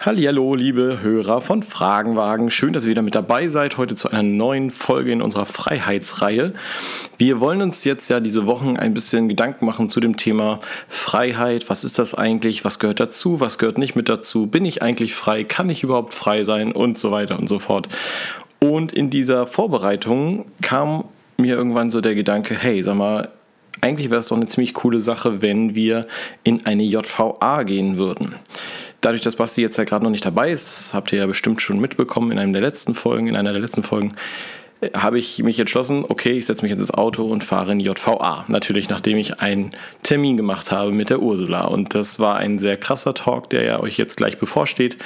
Hallo, liebe Hörer von Fragenwagen. Schön, dass ihr wieder mit dabei seid. Heute zu einer neuen Folge in unserer Freiheitsreihe. Wir wollen uns jetzt ja diese Wochen ein bisschen Gedanken machen zu dem Thema Freiheit. Was ist das eigentlich? Was gehört dazu? Was gehört nicht mit dazu? Bin ich eigentlich frei? Kann ich überhaupt frei sein? Und so weiter und so fort. Und in dieser Vorbereitung kam mir irgendwann so der Gedanke, hey, sag mal, eigentlich wäre es doch eine ziemlich coole Sache, wenn wir in eine JVA gehen würden. Dadurch, dass Basti jetzt ja gerade noch nicht dabei ist, das habt ihr ja bestimmt schon mitbekommen in einer der letzten Folgen, in einer der letzten Folgen, habe ich mich entschlossen, okay, ich setze mich ins Auto und fahre in JVA. Natürlich, nachdem ich einen Termin gemacht habe mit der Ursula. Und das war ein sehr krasser Talk, der ja euch jetzt gleich bevorsteht.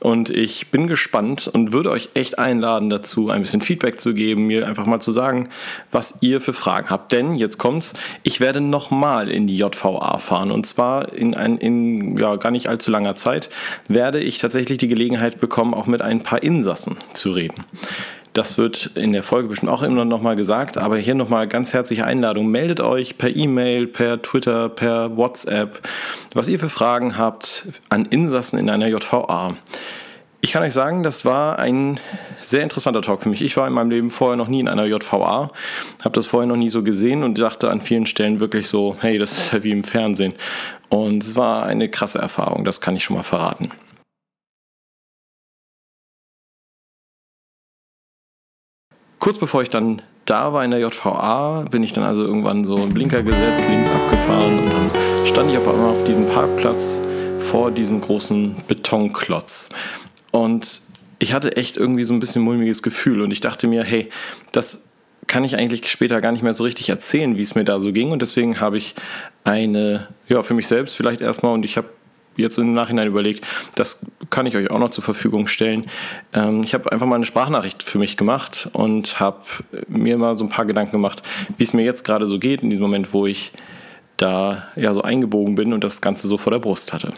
Und ich bin gespannt und würde euch echt einladen dazu, ein bisschen Feedback zu geben, mir einfach mal zu sagen, was ihr für Fragen habt. Denn jetzt kommt's, ich werde nochmal in die JVA fahren. Und zwar in, ein, in ja, gar nicht allzu langer Zeit werde ich tatsächlich die Gelegenheit bekommen, auch mit ein paar Insassen zu reden. Das wird in der Folge bestimmt auch immer noch mal gesagt, aber hier noch mal ganz herzliche Einladung. Meldet euch per E-Mail, per Twitter, per WhatsApp, was ihr für Fragen habt an Insassen in einer JVA. Ich kann euch sagen, das war ein sehr interessanter Talk für mich. Ich war in meinem Leben vorher noch nie in einer JVA, habe das vorher noch nie so gesehen und dachte an vielen Stellen wirklich so, hey, das ist ja wie im Fernsehen. Und es war eine krasse Erfahrung, das kann ich schon mal verraten. Kurz bevor ich dann da war in der JVA, bin ich dann also irgendwann so einen Blinker gesetzt, links abgefahren und dann stand ich auf einmal auf diesem Parkplatz vor diesem großen Betonklotz. Und ich hatte echt irgendwie so ein bisschen mulmiges Gefühl und ich dachte mir, hey, das kann ich eigentlich später gar nicht mehr so richtig erzählen, wie es mir da so ging. Und deswegen habe ich eine, ja, für mich selbst vielleicht erstmal, und ich habe jetzt im Nachhinein überlegt, das kann ich euch auch noch zur Verfügung stellen. Ähm, ich habe einfach mal eine Sprachnachricht für mich gemacht und habe mir mal so ein paar Gedanken gemacht, wie es mir jetzt gerade so geht in diesem Moment, wo ich da ja so eingebogen bin und das Ganze so vor der Brust hatte.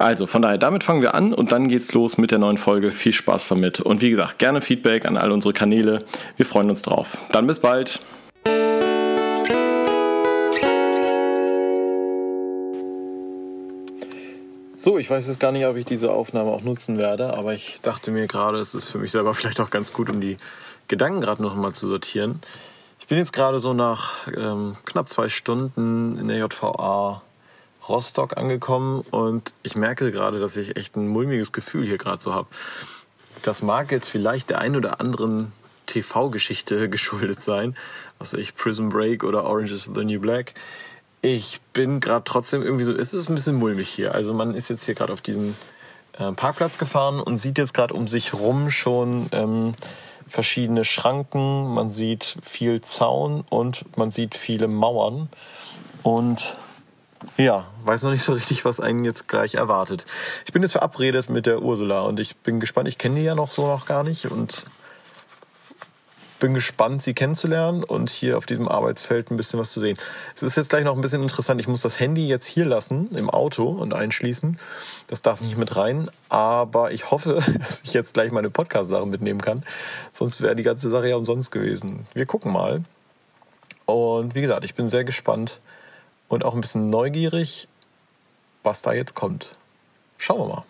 Also von daher, damit fangen wir an und dann geht's los mit der neuen Folge. Viel Spaß damit. Und wie gesagt, gerne Feedback an all unsere Kanäle. Wir freuen uns drauf. Dann bis bald. So, ich weiß jetzt gar nicht, ob ich diese Aufnahme auch nutzen werde, aber ich dachte mir gerade, es ist für mich selber vielleicht auch ganz gut, um die Gedanken gerade noch mal zu sortieren. Ich bin jetzt gerade so nach ähm, knapp zwei Stunden in der JVA Rostock angekommen und ich merke gerade, dass ich echt ein mulmiges Gefühl hier gerade so habe. Das mag jetzt vielleicht der ein oder anderen TV-Geschichte geschuldet sein, was ich, Prison Break oder Orange is the New Black. Ich bin gerade trotzdem irgendwie so, es ist ein bisschen mulmig hier. Also man ist jetzt hier gerade auf diesen äh, Parkplatz gefahren und sieht jetzt gerade um sich rum schon ähm, verschiedene Schranken, man sieht viel Zaun und man sieht viele Mauern. Und ja, weiß noch nicht so richtig, was einen jetzt gleich erwartet. Ich bin jetzt verabredet mit der Ursula und ich bin gespannt. Ich kenne die ja noch so noch gar nicht und bin gespannt, sie kennenzulernen und hier auf diesem Arbeitsfeld ein bisschen was zu sehen. Es ist jetzt gleich noch ein bisschen interessant. Ich muss das Handy jetzt hier lassen im Auto und einschließen. Das darf nicht mit rein. Aber ich hoffe, dass ich jetzt gleich meine Podcast-Sachen mitnehmen kann. Sonst wäre die ganze Sache ja umsonst gewesen. Wir gucken mal. Und wie gesagt, ich bin sehr gespannt und auch ein bisschen neugierig, was da jetzt kommt. Schauen wir mal.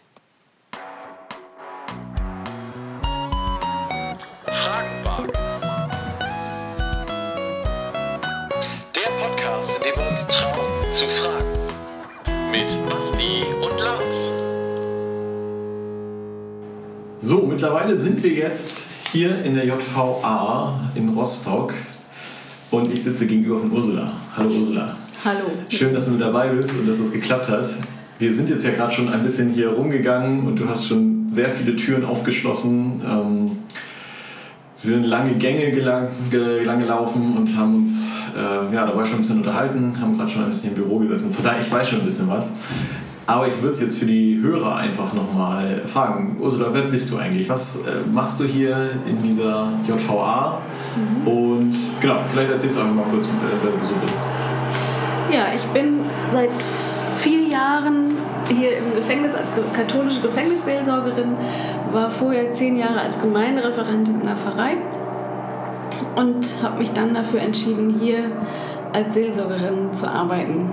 So, mittlerweile sind wir jetzt hier in der JVA in Rostock und ich sitze gegenüber von Ursula. Hallo Ursula. Hallo. Schön, dass du mit dabei bist und dass das geklappt hat. Wir sind jetzt ja gerade schon ein bisschen hier rumgegangen und du hast schon sehr viele Türen aufgeschlossen. Ähm, wir sind lange Gänge gelang, lang gelaufen und haben uns äh, ja, dabei schon ein bisschen unterhalten, haben gerade schon ein bisschen im Büro gesessen. Von daher, ich weiß schon ein bisschen was. Aber ich würde es jetzt für die Hörer einfach nochmal fragen. Ursula, wer bist du eigentlich? Was äh, machst du hier in dieser JVA? Mhm. Und genau, vielleicht erzählst du einfach mal kurz, wer du so bist. Ja, ich bin seit vier Jahren hier im Gefängnis als katholische Gefängnisseelsorgerin, war vorher zehn Jahre als Gemeindereferentin in der Pfarrei und habe mich dann dafür entschieden, hier als Seelsorgerin zu arbeiten.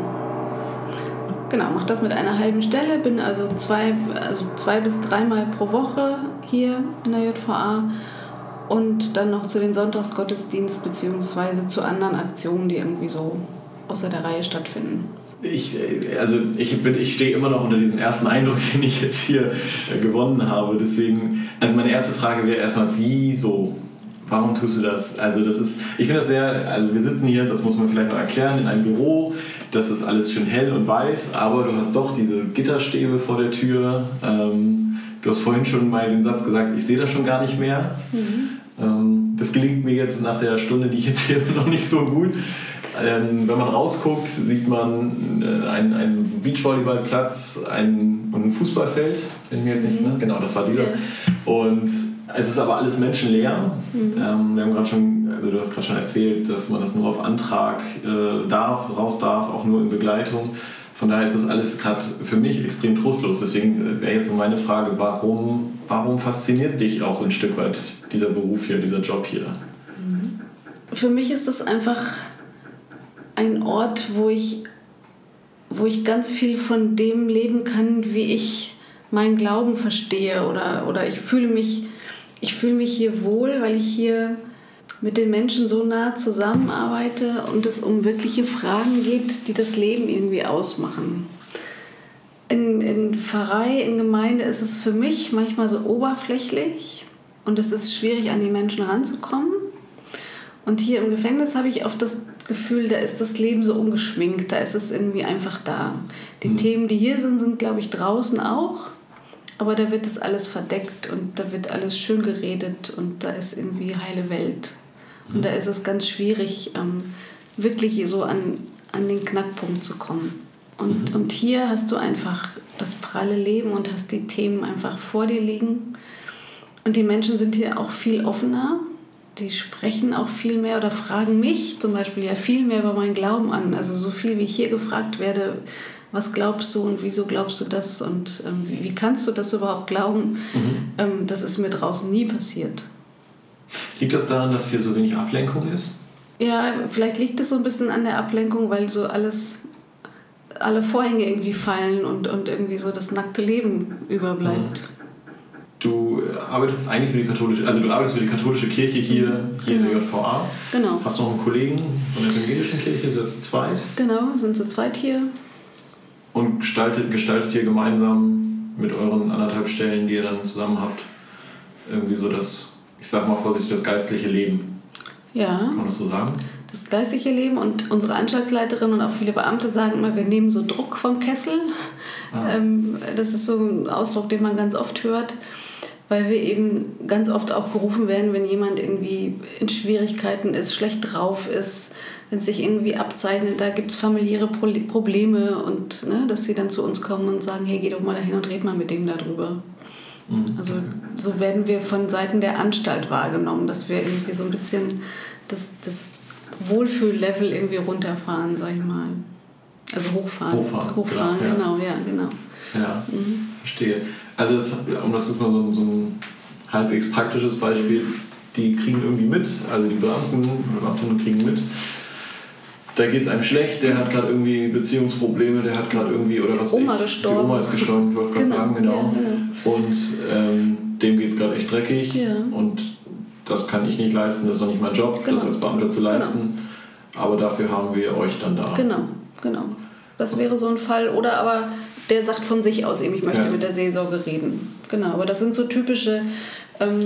Genau, mache das mit einer halben Stelle, bin also zwei, also zwei bis dreimal pro Woche hier in der JVA und dann noch zu den Sonntagsgottesdienst beziehungsweise zu anderen Aktionen, die irgendwie so außer der Reihe stattfinden. Ich, also ich, ich stehe immer noch unter diesem ersten Eindruck, den ich jetzt hier äh, gewonnen habe. Deswegen, also meine erste Frage wäre erstmal, wieso? Warum tust du das? Also das ist, ich finde das sehr, also wir sitzen hier, das muss man vielleicht noch erklären, in einem Büro, das ist alles schön hell und weiß, aber du hast doch diese Gitterstäbe vor der Tür. Ähm, du hast vorhin schon mal den Satz gesagt, ich sehe das schon gar nicht mehr. Mhm. Ähm, das gelingt mir jetzt nach der Stunde, die ich jetzt hier noch nicht so gut. Ähm, wenn man rausguckt, sieht man äh, einen, einen Beachvolleyballplatz und ein Fußballfeld, wenn ich mir jetzt nicht, mhm. ne? genau, das war dieser. Ja. Und es ist aber alles menschenleer. Mhm. Ähm, wir haben gerade schon, also du hast gerade schon erzählt, dass man das nur auf Antrag äh, darf, raus darf, auch nur in Begleitung. Von daher ist das alles gerade für mich extrem trostlos. Deswegen äh, wäre jetzt meine Frage, warum, warum fasziniert dich auch ein Stück weit dieser Beruf hier, dieser Job hier? Mhm. Für mich ist es einfach ein Ort, wo ich, wo ich ganz viel von dem leben kann, wie ich meinen Glauben verstehe oder, oder ich fühle mich, ich fühle mich hier wohl, weil ich hier mit den Menschen so nah zusammenarbeite und es um wirkliche Fragen geht, die das Leben irgendwie ausmachen. In, in Pfarrei, in Gemeinde ist es für mich manchmal so oberflächlich und es ist schwierig, an die Menschen ranzukommen. Und hier im Gefängnis habe ich oft das Gefühl, da ist das Leben so ungeschminkt, da ist es irgendwie einfach da. Die mhm. Themen, die hier sind, sind, glaube ich, draußen auch. Aber da wird das alles verdeckt und da wird alles schön geredet und da ist irgendwie heile Welt. Und da ist es ganz schwierig, ähm, wirklich so an, an den Knackpunkt zu kommen. Und, mhm. und hier hast du einfach das pralle Leben und hast die Themen einfach vor dir liegen. Und die Menschen sind hier auch viel offener. Die sprechen auch viel mehr oder fragen mich zum Beispiel ja viel mehr über meinen Glauben an. Also so viel, wie ich hier gefragt werde, was glaubst du und wieso glaubst du das und ähm, wie, wie, kannst du das überhaupt glauben? Mhm. Ähm, das ist mir draußen nie passiert. Liegt das daran, dass hier so wenig Ablenkung ist? Ja, vielleicht liegt es so ein bisschen an der Ablenkung, weil so alles, alle Vorhänge irgendwie fallen und, und irgendwie so das nackte Leben überbleibt. Mhm. Du arbeitest eigentlich für die katholische, also du arbeitest für die katholische Kirche hier, hier genau. in der genau. JVA. Genau. Hast du noch einen Kollegen von der evangelischen Kirche, sind zu zweit? Genau, sind zu zweit hier. Und gestaltet, gestaltet hier gemeinsam mit euren anderthalb Stellen, die ihr dann zusammen habt, irgendwie so das ich sag mal vorsichtig, das geistliche Leben. Ja. Kann man das so sagen? Das geistliche Leben und unsere Anstaltsleiterin und auch viele Beamte sagen immer, wir nehmen so Druck vom Kessel. Ah. Ähm, das ist so ein Ausdruck, den man ganz oft hört, weil wir eben ganz oft auch gerufen werden, wenn jemand irgendwie in Schwierigkeiten ist, schlecht drauf ist, wenn es sich irgendwie abzeichnet, da gibt es familiäre Probleme und ne, dass sie dann zu uns kommen und sagen, hey, geh doch mal dahin und red mal mit dem darüber. Mhm. Also so werden wir von Seiten der Anstalt wahrgenommen, dass wir irgendwie so ein bisschen das, das Wohlfühllevel irgendwie runterfahren, sag ich mal. Also hochfahren. Hochfahren, hochfahren ja. genau, ja, genau. Ja, mhm. verstehe. Also das, um das ist mal so, so ein halbwegs praktisches Beispiel, die kriegen irgendwie mit, also die Beamten, Beamtinnen kriegen mit, da geht es einem schlecht, der hat gerade irgendwie Beziehungsprobleme, der hat gerade irgendwie oder was. Die Oma ich, gestorben. Die Oma ist gestorben, ich wollte es gerade genau. sagen, genau. Ja, genau. Und ähm, dem geht es gerade echt dreckig ja. und das kann ich nicht leisten, das ist doch nicht mein Job, genau. das als Beamter zu leisten. Genau. Aber dafür haben wir euch dann da. Genau, genau. Das wäre so ein Fall. Oder aber der sagt von sich aus eben, ich möchte ja. mit der Seelsorge reden. Genau, aber das sind so typische ähm,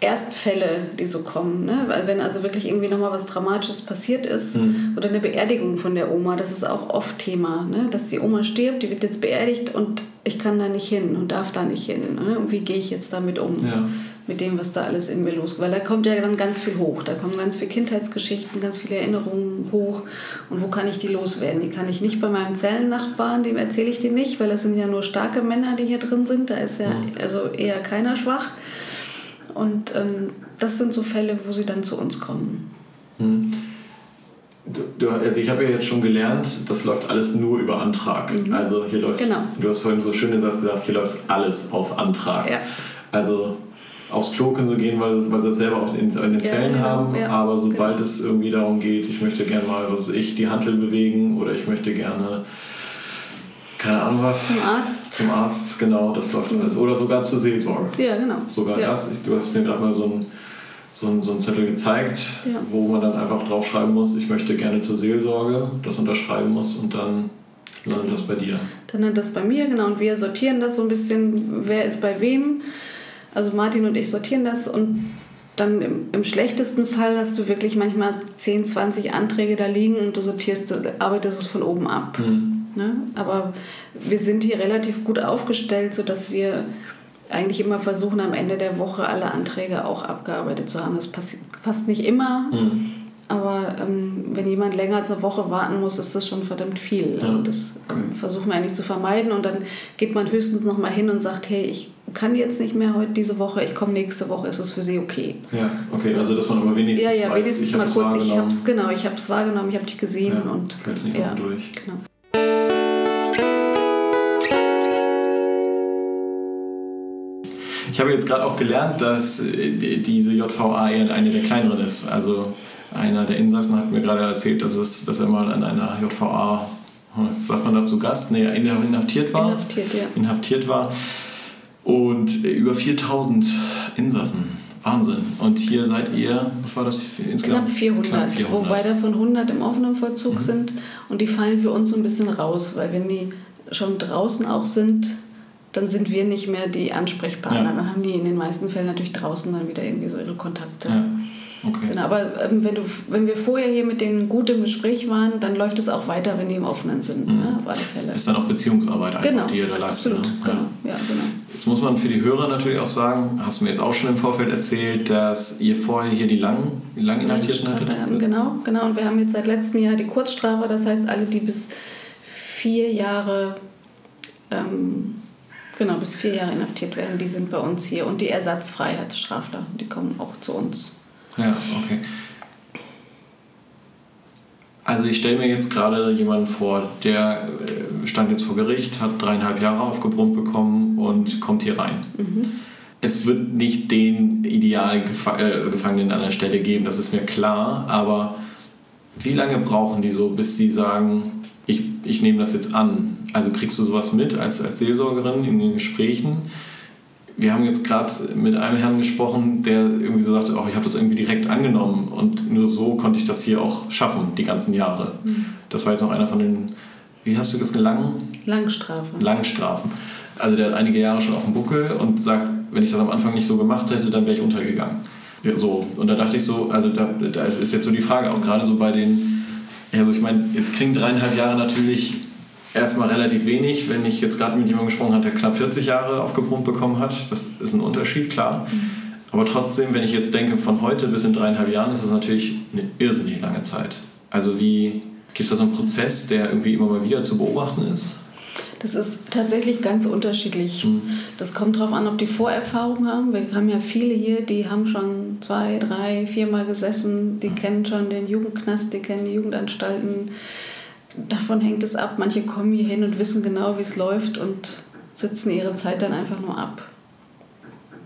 Erstfälle, die so kommen. Ne? Weil wenn also wirklich irgendwie nochmal was Dramatisches passiert ist mhm. oder eine Beerdigung von der Oma, das ist auch oft Thema, ne? dass die Oma stirbt, die wird jetzt beerdigt und ich kann da nicht hin und darf da nicht hin. Ne? Und wie gehe ich jetzt damit um? Ja. Mit dem, was da alles in mir losgeht. Weil da kommt ja dann ganz viel hoch. Da kommen ganz viele Kindheitsgeschichten, ganz viele Erinnerungen hoch. Und wo kann ich die loswerden? Die kann ich nicht bei meinem Zellennachbarn, dem erzähle ich die nicht, weil es sind ja nur starke Männer, die hier drin sind. Da ist ja also eher keiner schwach. Und ähm, das sind so Fälle, wo sie dann zu uns kommen. Hm. Du, also ich habe ja jetzt schon gelernt, das läuft alles nur über Antrag. Mhm. Also hier läuft, genau. du hast vorhin so schön gesagt, hier läuft alles auf Antrag. Ja. Also aufs Klo können sie gehen, weil, weil sie das selber auch in, in den Zellen genau. haben. Ja, aber sobald genau. es irgendwie darum geht, ich möchte gerne mal, was ich, die Handel bewegen oder ich möchte gerne keine Ahnung was. Zum Arzt. Zum Arzt, genau, das läuft alles. Oder sogar zur Seelsorge. Ja, genau. Sogar ja. das. Du hast mir gerade mal so einen so einen- so einen Zettel gezeigt, Ja. wo man dann einfach draufschreiben muss, ich möchte gerne zur Seelsorge, das unterschreiben muss und dann landet das bei dir. Dann hat das bei mir, genau, und wir sortieren das so ein bisschen, wer ist bei wem. Also Martin und ich sortieren das und dann im, im schlechtesten Fall hast du wirklich manchmal 10, 20 Anträge da liegen und du sortierst, arbeitest es von oben ab. Ne? Aber wir sind hier relativ gut aufgestellt, sodass wir eigentlich immer versuchen, am Ende der Woche alle Anträge auch abgearbeitet zu haben. Das passt nicht immer, Hm. Aber ähm, wenn jemand länger als eine Woche warten muss, ist das schon verdammt viel. Also Ja. das ähm, Okay. versuchen wir eigentlich zu vermeiden und dann geht man höchstens noch mal hin und sagt, hey, ich kann jetzt nicht mehr heute diese Woche, ich komme nächste Woche, ist es für Sie okay? Ja, okay, also dass man aber wenigstens ja, ja, weiß, wenigstens ich mal das kurz, ich habe es genau, ich habe es wahrgenommen, ich habe dich gesehen Ja, und nicht ja, durch. Genau. Ich habe jetzt gerade auch gelernt, dass die- diese JVA eher eine der kleineren ist. Also einer der Insassen hat mir gerade erzählt, dass, es, dass er mal an einer JVA, hm, sagt man dazu Gast, nee, inhaftiert war. Inhaftiert, ja. Inhaftiert war. Und äh, über 4000 Insassen. Wahnsinn. Und hier seid ihr, was war das insgesamt? Knapp 400, Knapp 400. wobei davon 100 im offenen Mhm. Vollzug sind und die fallen für uns so ein bisschen raus, weil wenn die schon draußen auch sind, dann sind wir nicht mehr die Ansprechpartner. Ja. Dann haben die in den meisten Fällen natürlich draußen dann wieder irgendwie so ihre Kontakte. Ja, okay. Genau, aber ähm, wenn, du, wenn wir vorher hier mit denen gut im Gespräch waren, dann läuft es auch weiter, wenn die im Offenen sind, ne? auf alle Fälle. Mhm. Ist dann auch Beziehungsarbeit einfach, genau, die ihr da leistet. absolut, ne? genau. Ja. Ja, genau. Jetzt muss man für die Hörer natürlich auch sagen, hast du mir jetzt auch schon im Vorfeld erzählt, dass ihr vorher hier die lang, die lang Inhaftierten hattet? Genau, genau. Und wir haben jetzt seit letztem Jahr die Kurzstrafe, das heißt, alle, die bis vier Jahre, ähm, genau, bis vier Jahre inhaftiert werden, die sind bei uns hier. Und die Ersatzfreiheitsstrafler, die kommen auch zu uns. Ja, okay. Also ich stelle mir jetzt gerade jemanden vor, der äh, stand jetzt vor Gericht, hat dreieinhalb Jahre aufgebrummt bekommen und kommt hier rein. Es wird nicht den idealen Gefa äh, Gefangenen an der Stelle geben, das ist mir klar, aber wie lange brauchen die so, bis sie sagen, ich, ich nehme das jetzt an? Also kriegst du sowas mit als, als Seelsorgerin in den Gesprächen? Wir haben jetzt gerade mit einem Herrn gesprochen, der irgendwie so sagte, oh, ich habe das irgendwie direkt angenommen und nur so konnte ich das hier auch schaffen, die ganzen Jahre. Das war jetzt noch einer von den, wie hast du das gelangen? Langstrafe. Langstrafen. Also der hat einige Jahre schon auf dem Buckel und sagt, wenn ich das am Anfang nicht so gemacht hätte, dann wäre ich untergegangen. Ja, so. Und da dachte ich so, also da, da ist jetzt so die Frage, auch gerade so bei den, ja, so ich meine, jetzt klingen dreieinhalb Jahre natürlich erstmal relativ wenig, wenn ich jetzt gerade mit jemandem gesprochen habe, der knapp 40 Jahre aufgebrummt bekommen hat. Das ist ein Unterschied, klar. Aber trotzdem, wenn ich jetzt denke, von heute bis in dreieinhalb Jahren, ist das natürlich eine irrsinnig lange Zeit. Also wie, gibt es da so einen Prozess, der irgendwie immer mal wieder zu beobachten ist? Das ist tatsächlich ganz unterschiedlich. Das kommt darauf an, ob die Vorerfahrung haben. Wir haben ja viele hier, die haben schon zwei, drei, viermal gesessen, die kennen schon den Jugendknast, die kennen die Jugendanstalten. Davon hängt es ab. Manche kommen hier hin und wissen genau, wie es läuft und sitzen ihre Zeit dann einfach nur ab.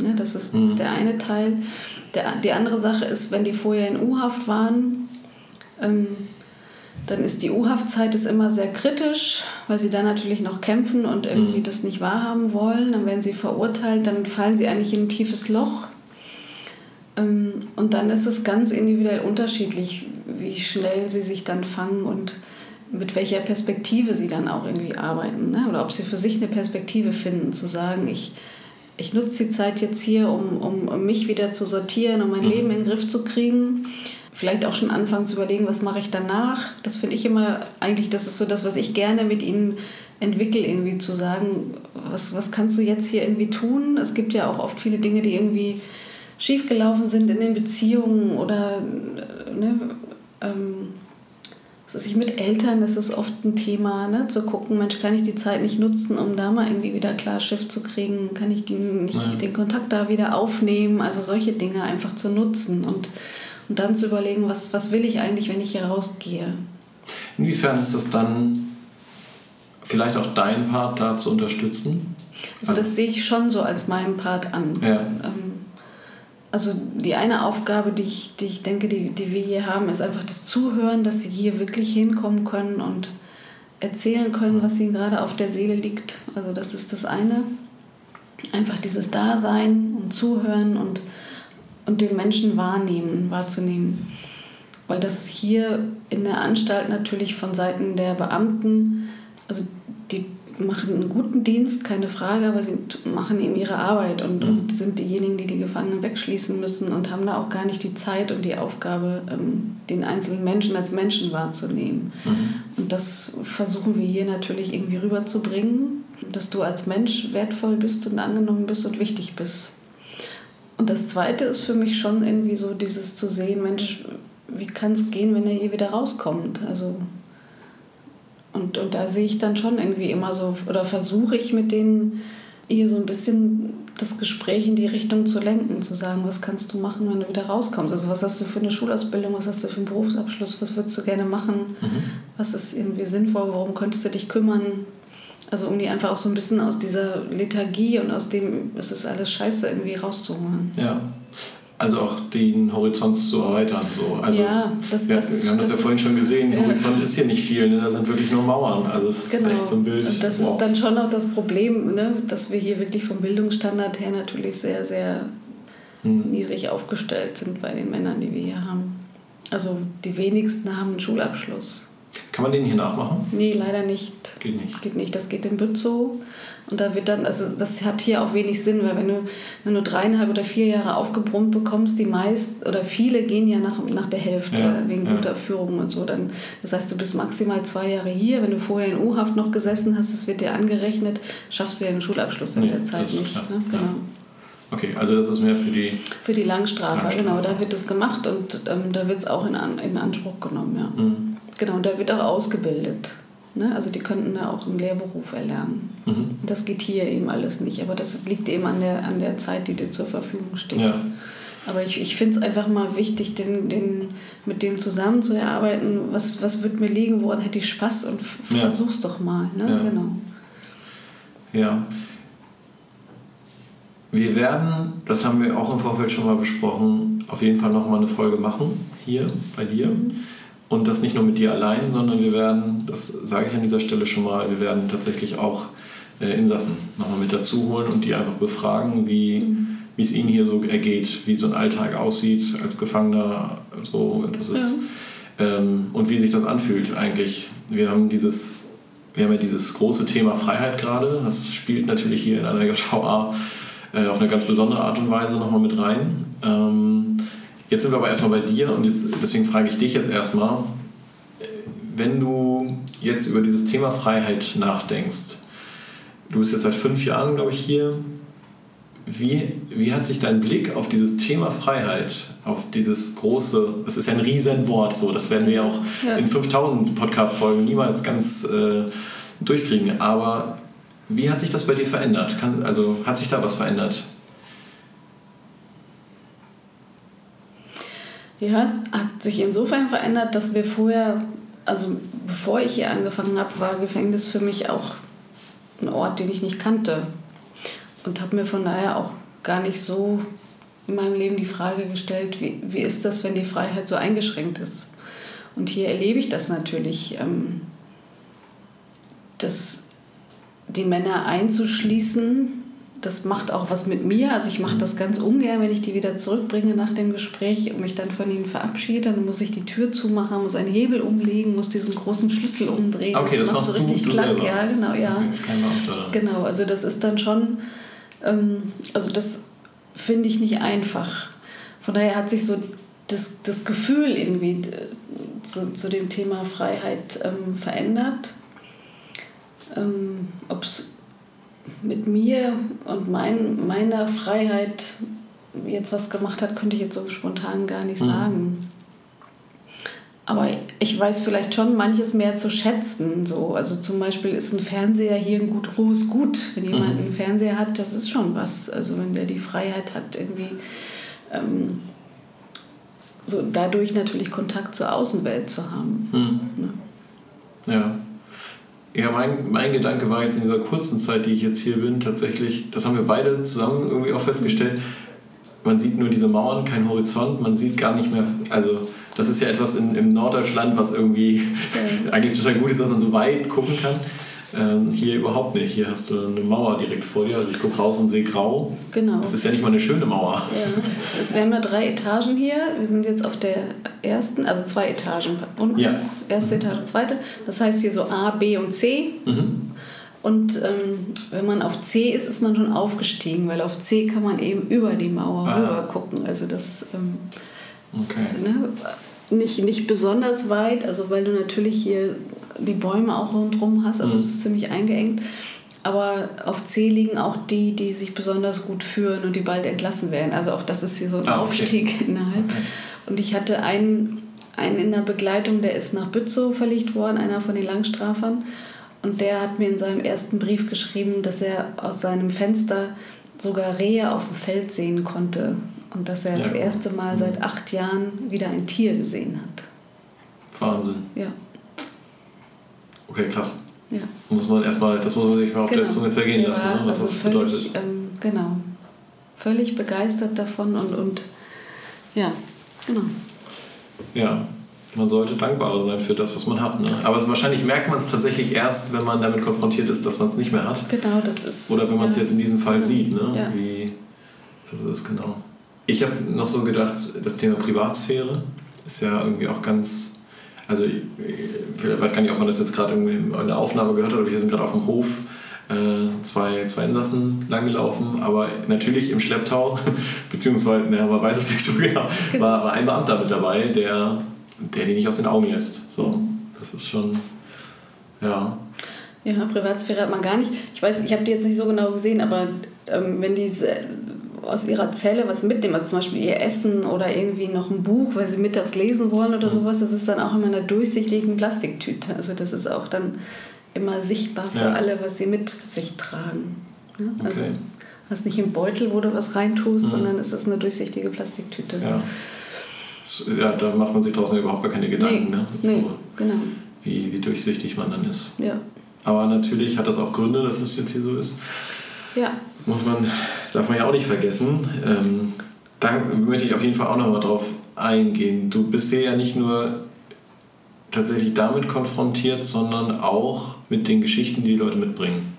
Ja, das ist Mhm. der eine Teil. Der, die andere Sache ist, wenn die vorher in U-Haft waren, ähm, dann ist die U-Haftzeit ist immer sehr kritisch, weil sie dann natürlich noch kämpfen und irgendwie Mhm. das nicht wahrhaben wollen. Dann werden sie verurteilt, dann fallen sie eigentlich in ein tiefes Loch. Ähm, Und dann ist es ganz individuell unterschiedlich, wie schnell sie sich dann fangen und mit welcher Perspektive sie dann auch irgendwie arbeiten. Ne? Oder ob sie für sich eine Perspektive finden, zu sagen, ich, ich nutze die Zeit jetzt hier, um, um, um mich wieder zu sortieren, um mein Mhm. Leben in den Griff zu kriegen. Vielleicht auch schon anfangen zu überlegen, was mache ich danach. Das finde ich immer eigentlich, das ist so das, was ich gerne mit ihnen entwickle, irgendwie zu sagen, was, was kannst du jetzt hier irgendwie tun? Es gibt ja auch oft viele Dinge, die irgendwie schiefgelaufen sind in den Beziehungen oder ne, ähm, was weiß ich, mit Eltern ist es oft ein Thema, ne? zu gucken, Mensch, kann ich die Zeit nicht nutzen, um da mal irgendwie wieder klar Schiff zu kriegen? Kann ich den, nicht Ja. den Kontakt da wieder aufnehmen? Also solche Dinge einfach zu nutzen und, und dann zu überlegen, was, was will ich eigentlich, wenn ich hier rausgehe? Inwiefern ist das dann vielleicht auch dein Part da zu unterstützen? Also das sehe ich schon so als meinen Part an. Ja. Ähm, also die eine Aufgabe, die ich, die ich denke, die, die wir hier haben, ist einfach das Zuhören, dass sie hier wirklich hinkommen können und erzählen können, was ihnen gerade auf der Seele liegt. Also das ist das eine. Einfach dieses Dasein und Zuhören und, und den Menschen wahrnehmen, wahrzunehmen. Weil das hier in der Anstalt natürlich von Seiten der Beamten, also die machen einen guten Dienst, keine Frage, aber sie machen eben ihre Arbeit und, mhm. und, sind diejenigen, die die Gefangenen wegschließen müssen und haben da auch gar nicht die Zeit und die Aufgabe, ähm, den einzelnen Menschen als Menschen wahrzunehmen. Mhm. Und das versuchen wir hier natürlich irgendwie rüberzubringen, dass du als Mensch wertvoll bist und angenommen bist und wichtig bist. Und das Zweite ist für mich schon irgendwie so dieses zu sehen, Mensch, wie kann es gehen, wenn er hier wieder rauskommt? Also und, und da sehe ich dann schon irgendwie immer so, oder versuche ich mit denen hier so ein bisschen das Gespräch in die Richtung zu lenken, zu sagen, was kannst du machen, wenn du wieder rauskommst? Also was hast du für eine Schulausbildung, was hast du für einen Berufsabschluss, was würdest du gerne machen, mhm. was ist irgendwie sinnvoll, worum könntest du dich kümmern? Also um die einfach auch so ein bisschen aus dieser Lethargie und aus dem, es ist alles scheiße, irgendwie rauszuholen. Ja, also auch den Horizont zu erweitern. So. Also ja, das, wir, das ist, wir haben das, das ja vorhin schon gesehen, ja. Horizont ist hier nicht viel, ne? da sind wirklich nur Mauern. Also es genau. ist echt so ein Bild. Und das wow. ist dann schon auch das Problem, ne? dass wir hier wirklich vom Bildungsstandard her natürlich sehr, sehr hm. niedrig aufgestellt sind bei den Männern, die wir hier haben. Also die wenigsten haben einen Schulabschluss. Kann man den hier nachmachen? Nee, leider nicht. Geht nicht. Geht nicht. Das geht in Bützow. Und da wird dann, also das hat hier auch wenig Sinn, weil wenn du, wenn du dreieinhalb oder vier Jahre aufgebrummt bekommst, die meist oder viele gehen ja nach, nach der Hälfte ja, wegen ja. guter Führung und so. Dann, das heißt, du bist maximal zwei Jahre hier. Wenn du vorher in U-Haft noch gesessen hast, das wird dir angerechnet, schaffst du ja den Schulabschluss in nee, der Zeit nicht. Ne? Genau. Okay, also das ist mehr für die... Für die Langstrafe, Langstrafe. genau. Da wird es gemacht und ähm, da wird es auch in, in Anspruch genommen, ja. Mhm. Genau, und da wird auch ausgebildet. Ne? Also die könnten da auch einen Lehrberuf erlernen. Mhm. Das geht hier eben alles nicht, aber das liegt eben an der, an der Zeit, die dir zur Verfügung steht. Ja. Aber ich, ich finde es einfach mal wichtig, den, den, mit denen zusammenzuarbeiten. Was, was wird mir liegen, woran hätte ich Spaß und ja. versuch's doch mal. Ne? Ja. Genau. Ja. Wir werden, das haben wir auch im Vorfeld schon mal besprochen, auf jeden Fall nochmal eine Folge machen, hier bei dir. Mhm. Und das nicht nur mit dir allein, sondern wir werden, das sage ich an dieser Stelle schon mal, wir werden tatsächlich auch äh, Insassen nochmal mit dazu holen und die einfach befragen, wie, mhm. es ihnen hier so ergeht, wie so ein Alltag aussieht als Gefangener so, das ist, ja. ähm, und wie sich das anfühlt eigentlich. Wir haben dieses, wir haben ja dieses große Thema Freiheit gerade, das spielt natürlich hier in einer JVA äh, auf eine ganz besondere Art und Weise nochmal mit rein. Ähm, Jetzt sind wir aber erstmal bei dir und jetzt, deswegen frage ich dich jetzt erstmal, wenn du jetzt über dieses Thema Freiheit nachdenkst, du bist jetzt seit fünf Jahren, glaube ich, hier, wie, wie hat sich dein Blick auf dieses Thema Freiheit, auf dieses große, das ist ja ein Riesenwort, so, das werden wir auch ja. in 5000 Podcast-Folgen niemals ganz äh, durchkriegen, aber wie hat sich das bei dir verändert? Kann, also hat sich da was verändert? Ja, es hat sich insofern verändert, dass wir vorher, also bevor ich hier angefangen habe, war Gefängnis für mich auch ein Ort, den ich nicht kannte. Und habe mir von daher auch gar nicht so in meinem Leben die Frage gestellt, wie, wie ist das, wenn die Freiheit so eingeschränkt ist. Und hier erlebe ich das natürlich, ähm, dass die Männer einzuschließen, das macht auch was mit mir. Also ich mache das ganz ungern, wenn ich die wieder zurückbringe nach dem Gespräch und mich dann von ihnen verabschiede. Dann muss ich die Tür zumachen, muss einen Hebel umlegen, muss diesen großen Schlüssel umdrehen. Okay, das, das macht so richtig du, klack. Ja, genau, ja. Okay, das kann man genau, also das ist dann schon, ähm, also das finde ich nicht einfach. Von daher hat sich so das, das Gefühl irgendwie äh, zu, zu dem Thema Freiheit ähm, verändert. Ähm, Ob es mit mir und mein, meiner Freiheit jetzt was gemacht hat, könnte ich jetzt so spontan gar nicht mhm. sagen. Aber ich weiß vielleicht schon manches mehr zu schätzen. So. Also zum Beispiel ist ein Fernseher hier ein gut hohes Gut. Wenn jemand mhm. einen Fernseher hat, das ist schon was. Also wenn der die Freiheit hat, irgendwie ähm, so dadurch natürlich Kontakt zur Außenwelt zu haben. Mhm. Ja. ja. Ja, mein, mein Gedanke war jetzt in dieser kurzen Zeit, die ich jetzt hier bin, tatsächlich, das haben wir beide zusammen irgendwie auch festgestellt, man sieht nur diese Mauern, kein Horizont, man sieht gar nicht mehr, also Das ist ja etwas in, im Norddeutschland, was irgendwie eigentlich total gut ist, dass man so weit gucken kann. Ähm, hier überhaupt nicht. Hier hast du eine Mauer direkt vor dir. Also ich gucke raus und sehe grau. Genau. Es ist ja nicht mal eine schöne Mauer. Ja, es ist, wir haben ja drei Etagen hier. Wir sind jetzt auf der ersten, also zwei Etagen unten. Ja. Erste Etage, zweite. Das heißt hier so A, B und C. Mhm. Und ähm, wenn man auf C ist, ist man schon aufgestiegen, weil auf C kann man eben über die Mauer Ah. rüber gucken. Also das ähm, Okay. ne, nicht, nicht besonders weit, also weil du natürlich hier die Bäume auch rundherum hast, also Mhm. es ist ziemlich eingeengt. Aber auf C liegen auch die, die sich besonders gut führen und die bald entlassen werden. Also auch das ist hier so ein Ah, okay. Aufstieg innerhalb. Okay. Und ich hatte einen, einen in der Begleitung, der ist nach Bützow verlegt worden, einer von den Langstrafern. Und der hat mir in seinem ersten Brief geschrieben, dass er aus seinem Fenster sogar Rehe auf dem Feld sehen konnte. Und dass er das Ja. Mhm. erste Mal seit acht Jahren wieder ein Tier gesehen hat. Wahnsinn. Ja, Okay, krass. ja. Muss man erstmal, das muss man sich mal auf der Zunge zergehen Ja, lassen, ne? was also das völlig, bedeutet. ähm, genau. Völlig begeistert davon und, und ja, genau. Ja, man sollte dankbar sein für das, was man hat. Ne? Aber wahrscheinlich merkt man es tatsächlich erst, wenn man damit konfrontiert ist, dass man es nicht mehr hat. Genau, das ist. Oder wenn man es ja. jetzt in diesem Fall Genau. sieht. Ne? Ja. Wie, was ist das genau? Ich habe noch so gedacht, das Thema Privatsphäre ist ja irgendwie auch ganz. Also, ich, ich weiß gar nicht, ob man das jetzt gerade in der Aufnahme gehört hat, aber wir sind gerade auf dem Hof äh, zwei, zwei Insassen langgelaufen, aber natürlich im Schlepptau, beziehungsweise, naja, man weiß es nicht so genau, Genau. war, war ein Beamter mit dabei, der, der die nicht aus den Augen lässt. So, das ist schon, ja, Ja, Privatsphäre hat man gar nicht. Ich weiß, ich habe die jetzt nicht so genau gesehen, aber ähm, wenn die aus ihrer Zelle was mitnehmen, also zum Beispiel ihr Essen oder irgendwie noch ein Buch, weil sie mittags lesen wollen Mhm. oder sowas, das ist dann auch immer in einer durchsichtigen Plastiktüte. Also das ist auch dann immer sichtbar für Ja. alle, was sie mit sich tragen. Ja? Also Okay. hast nicht im Beutel, wo du was reintust, Mhm. sondern es ist eine durchsichtige Plastiktüte. ja. Ja, da macht man sich draußen überhaupt gar keine Gedanken, nee, ne? nee, So, genau. wie, wie durchsichtig man dann ist. Ja. Aber natürlich hat das auch Gründe, dass es jetzt hier so ist. Ja, Muss man, darf man ja auch nicht vergessen. Ähm, da möchte ich auf jeden Fall auch nochmal drauf eingehen. Du bist hier ja nicht nur tatsächlich damit konfrontiert, sondern auch mit den Geschichten, die die Leute mitbringen.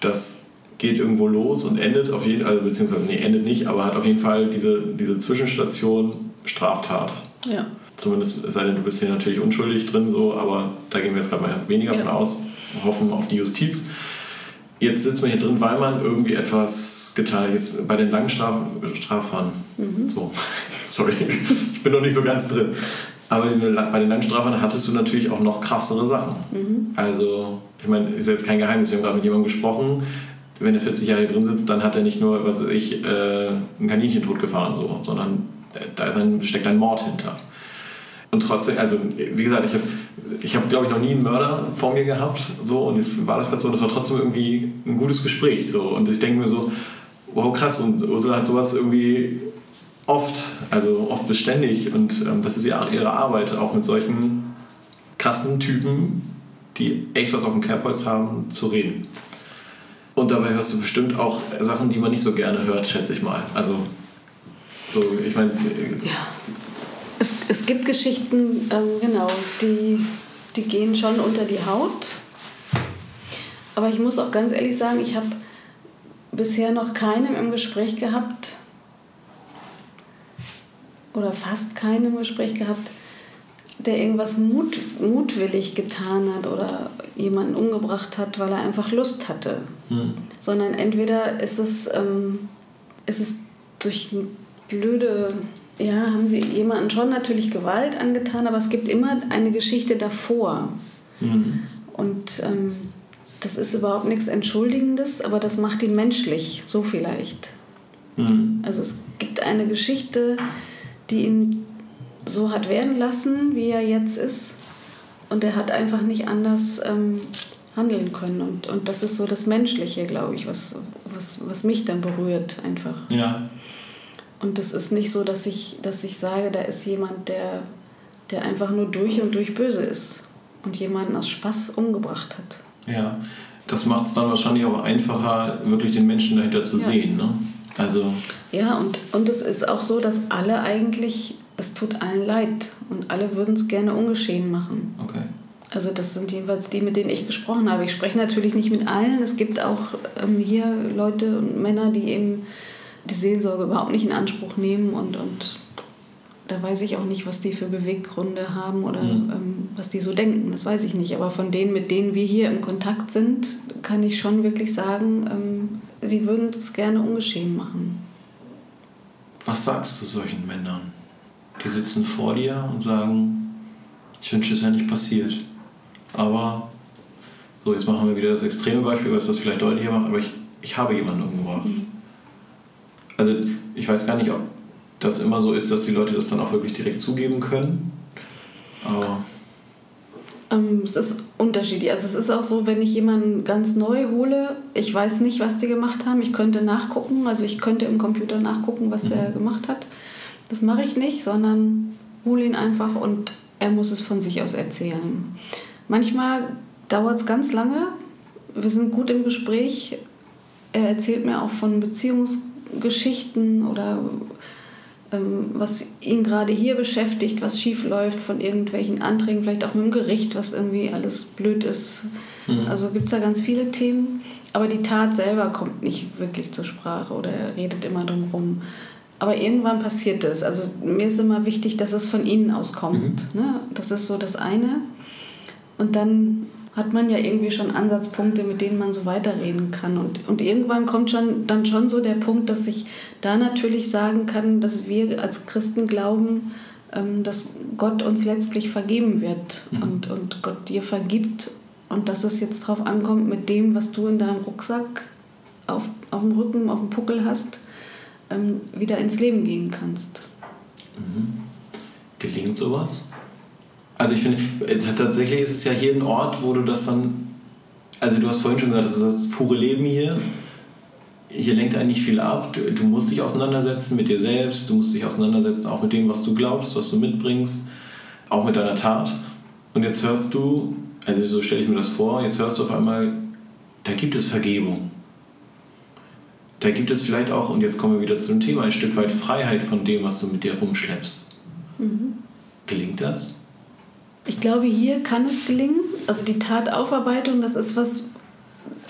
Das geht irgendwo los und endet auf jeden Fall, also beziehungsweise nee, endet nicht, aber hat auf jeden Fall diese, diese Zwischenstation Straftat. ja. Zumindest es sei denn, du bist hier natürlich unschuldig drin, so, aber da gehen wir jetzt gerade mal weniger Ja. von aus. Hoffen auf die Justiz. Jetzt sitzt man hier drin, weil man irgendwie etwas getan hat. Jetzt bei den langen Straf Straffahren. Mhm. So, sorry, ich bin noch nicht so ganz drin. Aber bei den langen Straffahren hattest du natürlich auch noch krassere Sachen. Mhm. Also, ich meine, ist jetzt kein Geheimnis. Wir haben gerade mit jemandem gesprochen. Wenn er 40 Jahre hier drin sitzt, dann hat er nicht nur, was weiß ich, äh, ein Kaninchen totgefahren, so, sondern da ist ein, steckt ein Mord hinter. Und trotzdem, also wie gesagt, ich habe, ich hab, glaube ich, noch nie einen Mörder vor mir gehabt. So, und jetzt war das gerade so, das war trotzdem irgendwie ein gutes Gespräch. So, und ich denke mir so, wow, krass, und Ursula hat sowas irgendwie oft, also oft beständig. Und ähm, das ist ihre, ihre Arbeit, auch mit solchen krassen Typen, die echt was auf dem Kerbholz haben, zu reden. Und dabei hörst du bestimmt auch Sachen, die man nicht so gerne hört, schätze ich mal. Also, so, ich meine, Ja. Es, es gibt Geschichten, ähm, genau, die, die gehen schon unter die Haut. Aber ich muss auch ganz ehrlich sagen, ich habe bisher noch keinen im Gespräch gehabt, oder fast keinen im Gespräch gehabt, der irgendwas mut, mutwillig getan hat oder jemanden umgebracht hat, weil er einfach Lust hatte hm, sondern entweder ist es, ähm, ist es durch eine blöde, ja, haben sie jemanden schon natürlich Gewalt angetan, aber es gibt immer eine Geschichte davor. hm, Und ähm, das ist überhaupt nichts Entschuldigendes, aber das macht ihn menschlich, so vielleicht. hm, Also es gibt eine Geschichte, die ihn so hat werden lassen, wie er jetzt ist. Und er hat einfach nicht anders ähm, handeln können. Und, und das ist so das Menschliche, glaube ich, was, was, was mich dann berührt einfach. ja, Und das ist nicht so, dass ich, dass ich sage, da ist jemand, der, der einfach nur durch und durch böse ist und jemanden aus Spaß umgebracht hat. ja. Das macht es dann wahrscheinlich auch einfacher, wirklich den Menschen dahinter zu Ja. sehen. Ne? Also, Ja, und, und es ist auch so, dass alle eigentlich es tut allen leid und alle würden es gerne ungeschehen machen. Okay. Also das sind jedenfalls die, mit denen ich gesprochen habe. Ich spreche natürlich nicht mit allen. Es gibt auch ähm, hier Leute und Männer, die eben die Seelsorge überhaupt nicht in Anspruch nehmen und, und da weiß ich auch nicht, was die für Beweggründe haben oder mhm. ähm, was die so denken. Das weiß ich nicht. Aber von denen, mit denen wir hier im Kontakt sind, kann ich schon wirklich sagen, ähm, die würden es gerne ungeschehen machen. Was sagst du solchen Männern? Die sitzen vor dir und sagen, ich wünsche, es wäre nicht passiert. Aber, so jetzt machen wir wieder das extreme Beispiel, weil es das vielleicht deutlicher macht, aber ich, ich habe jemanden umgebracht. Mhm. Also ich weiß gar nicht, ob das immer so ist, dass die Leute das dann auch wirklich direkt zugeben können. Aber. Ähm, es ist unterschiedlich. Also es ist auch so, wenn ich jemanden ganz neu hole, ich weiß nicht, was die gemacht haben. Ich könnte nachgucken, also ich könnte im Computer nachgucken, was mhm. der gemacht hat. Das mache ich nicht, sondern hole ihn einfach und er muss es von sich aus erzählen. Manchmal dauert es ganz lange. Wir sind gut im Gespräch. Er erzählt mir auch von Beziehungsgeschichten oder ähm, was ihn gerade hier beschäftigt, was schief läuft von irgendwelchen Anträgen, vielleicht auch mit dem Gericht, was irgendwie alles blöd ist. Mhm. Also gibt es da ganz viele Themen. Aber die Tat selber kommt nicht wirklich zur Sprache oder er redet immer drum rum. Aber irgendwann passiert es. Also mir ist immer wichtig, dass es von innen auskommt. Mhm. Ne? Das ist so das eine. Und dann hat man ja irgendwie schon Ansatzpunkte, mit denen man so weiterreden kann. Und, und irgendwann kommt schon, dann schon so der Punkt, dass ich da natürlich sagen kann, dass wir als Christen glauben, ähm, dass Gott uns letztlich vergeben wird mhm. und, und Gott dir vergibt und dass es jetzt darauf ankommt, mit dem, was du in deinem Rucksack auf, auf dem Rücken, auf dem Puckel hast, ähm, wieder ins Leben gehen kannst. Mhm. Gelingt sowas? Also ich finde, äh, tatsächlich ist es ja hier ein Ort, wo du das dann, also du hast vorhin schon gesagt, das ist das pure Leben hier. Hier lenkt eigentlich viel ab. Du, du musst dich auseinandersetzen mit dir selbst, du musst dich auseinandersetzen auch mit dem, was du glaubst, was du mitbringst, auch mit deiner Tat. Und jetzt hörst du, also so stelle ich mir das vor, jetzt hörst du auf einmal, da gibt es Vergebung. Da gibt es vielleicht auch, und jetzt kommen wir wieder zu dem Thema, ein Stück weit Freiheit von dem, was du mit dir rumschleppst. Mhm. Gelingt das? Ich glaube, hier kann es gelingen. Also die Tataufarbeitung, das ist was,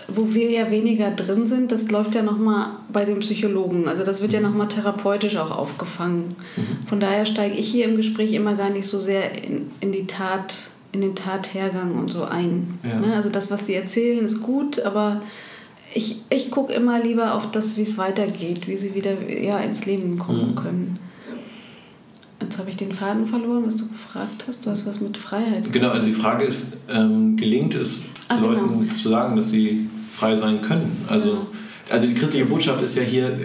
wo wir ja weniger drin sind. Das läuft ja nochmal bei den Psychologen. Also das wird ja nochmal therapeutisch auch aufgefangen. Mhm. Von daher steige ich hier im Gespräch immer gar nicht so sehr in, in die Tat, in den Tathergang und so ein. Ja. Ne? Also das, was sie erzählen, ist gut, aber ich, ich gucke immer lieber auf das, wie es weitergeht, wie sie wieder ja, ins Leben kommen mhm. können. Jetzt habe ich den Faden verloren, was du gefragt hast. Du hast was mit Freiheit. Genau, also die Frage ist, ähm, gelingt es ah, genau. Leuten genau. zu sagen, dass sie frei sein können? Also, ja. also die christliche Botschaft ist ja hier,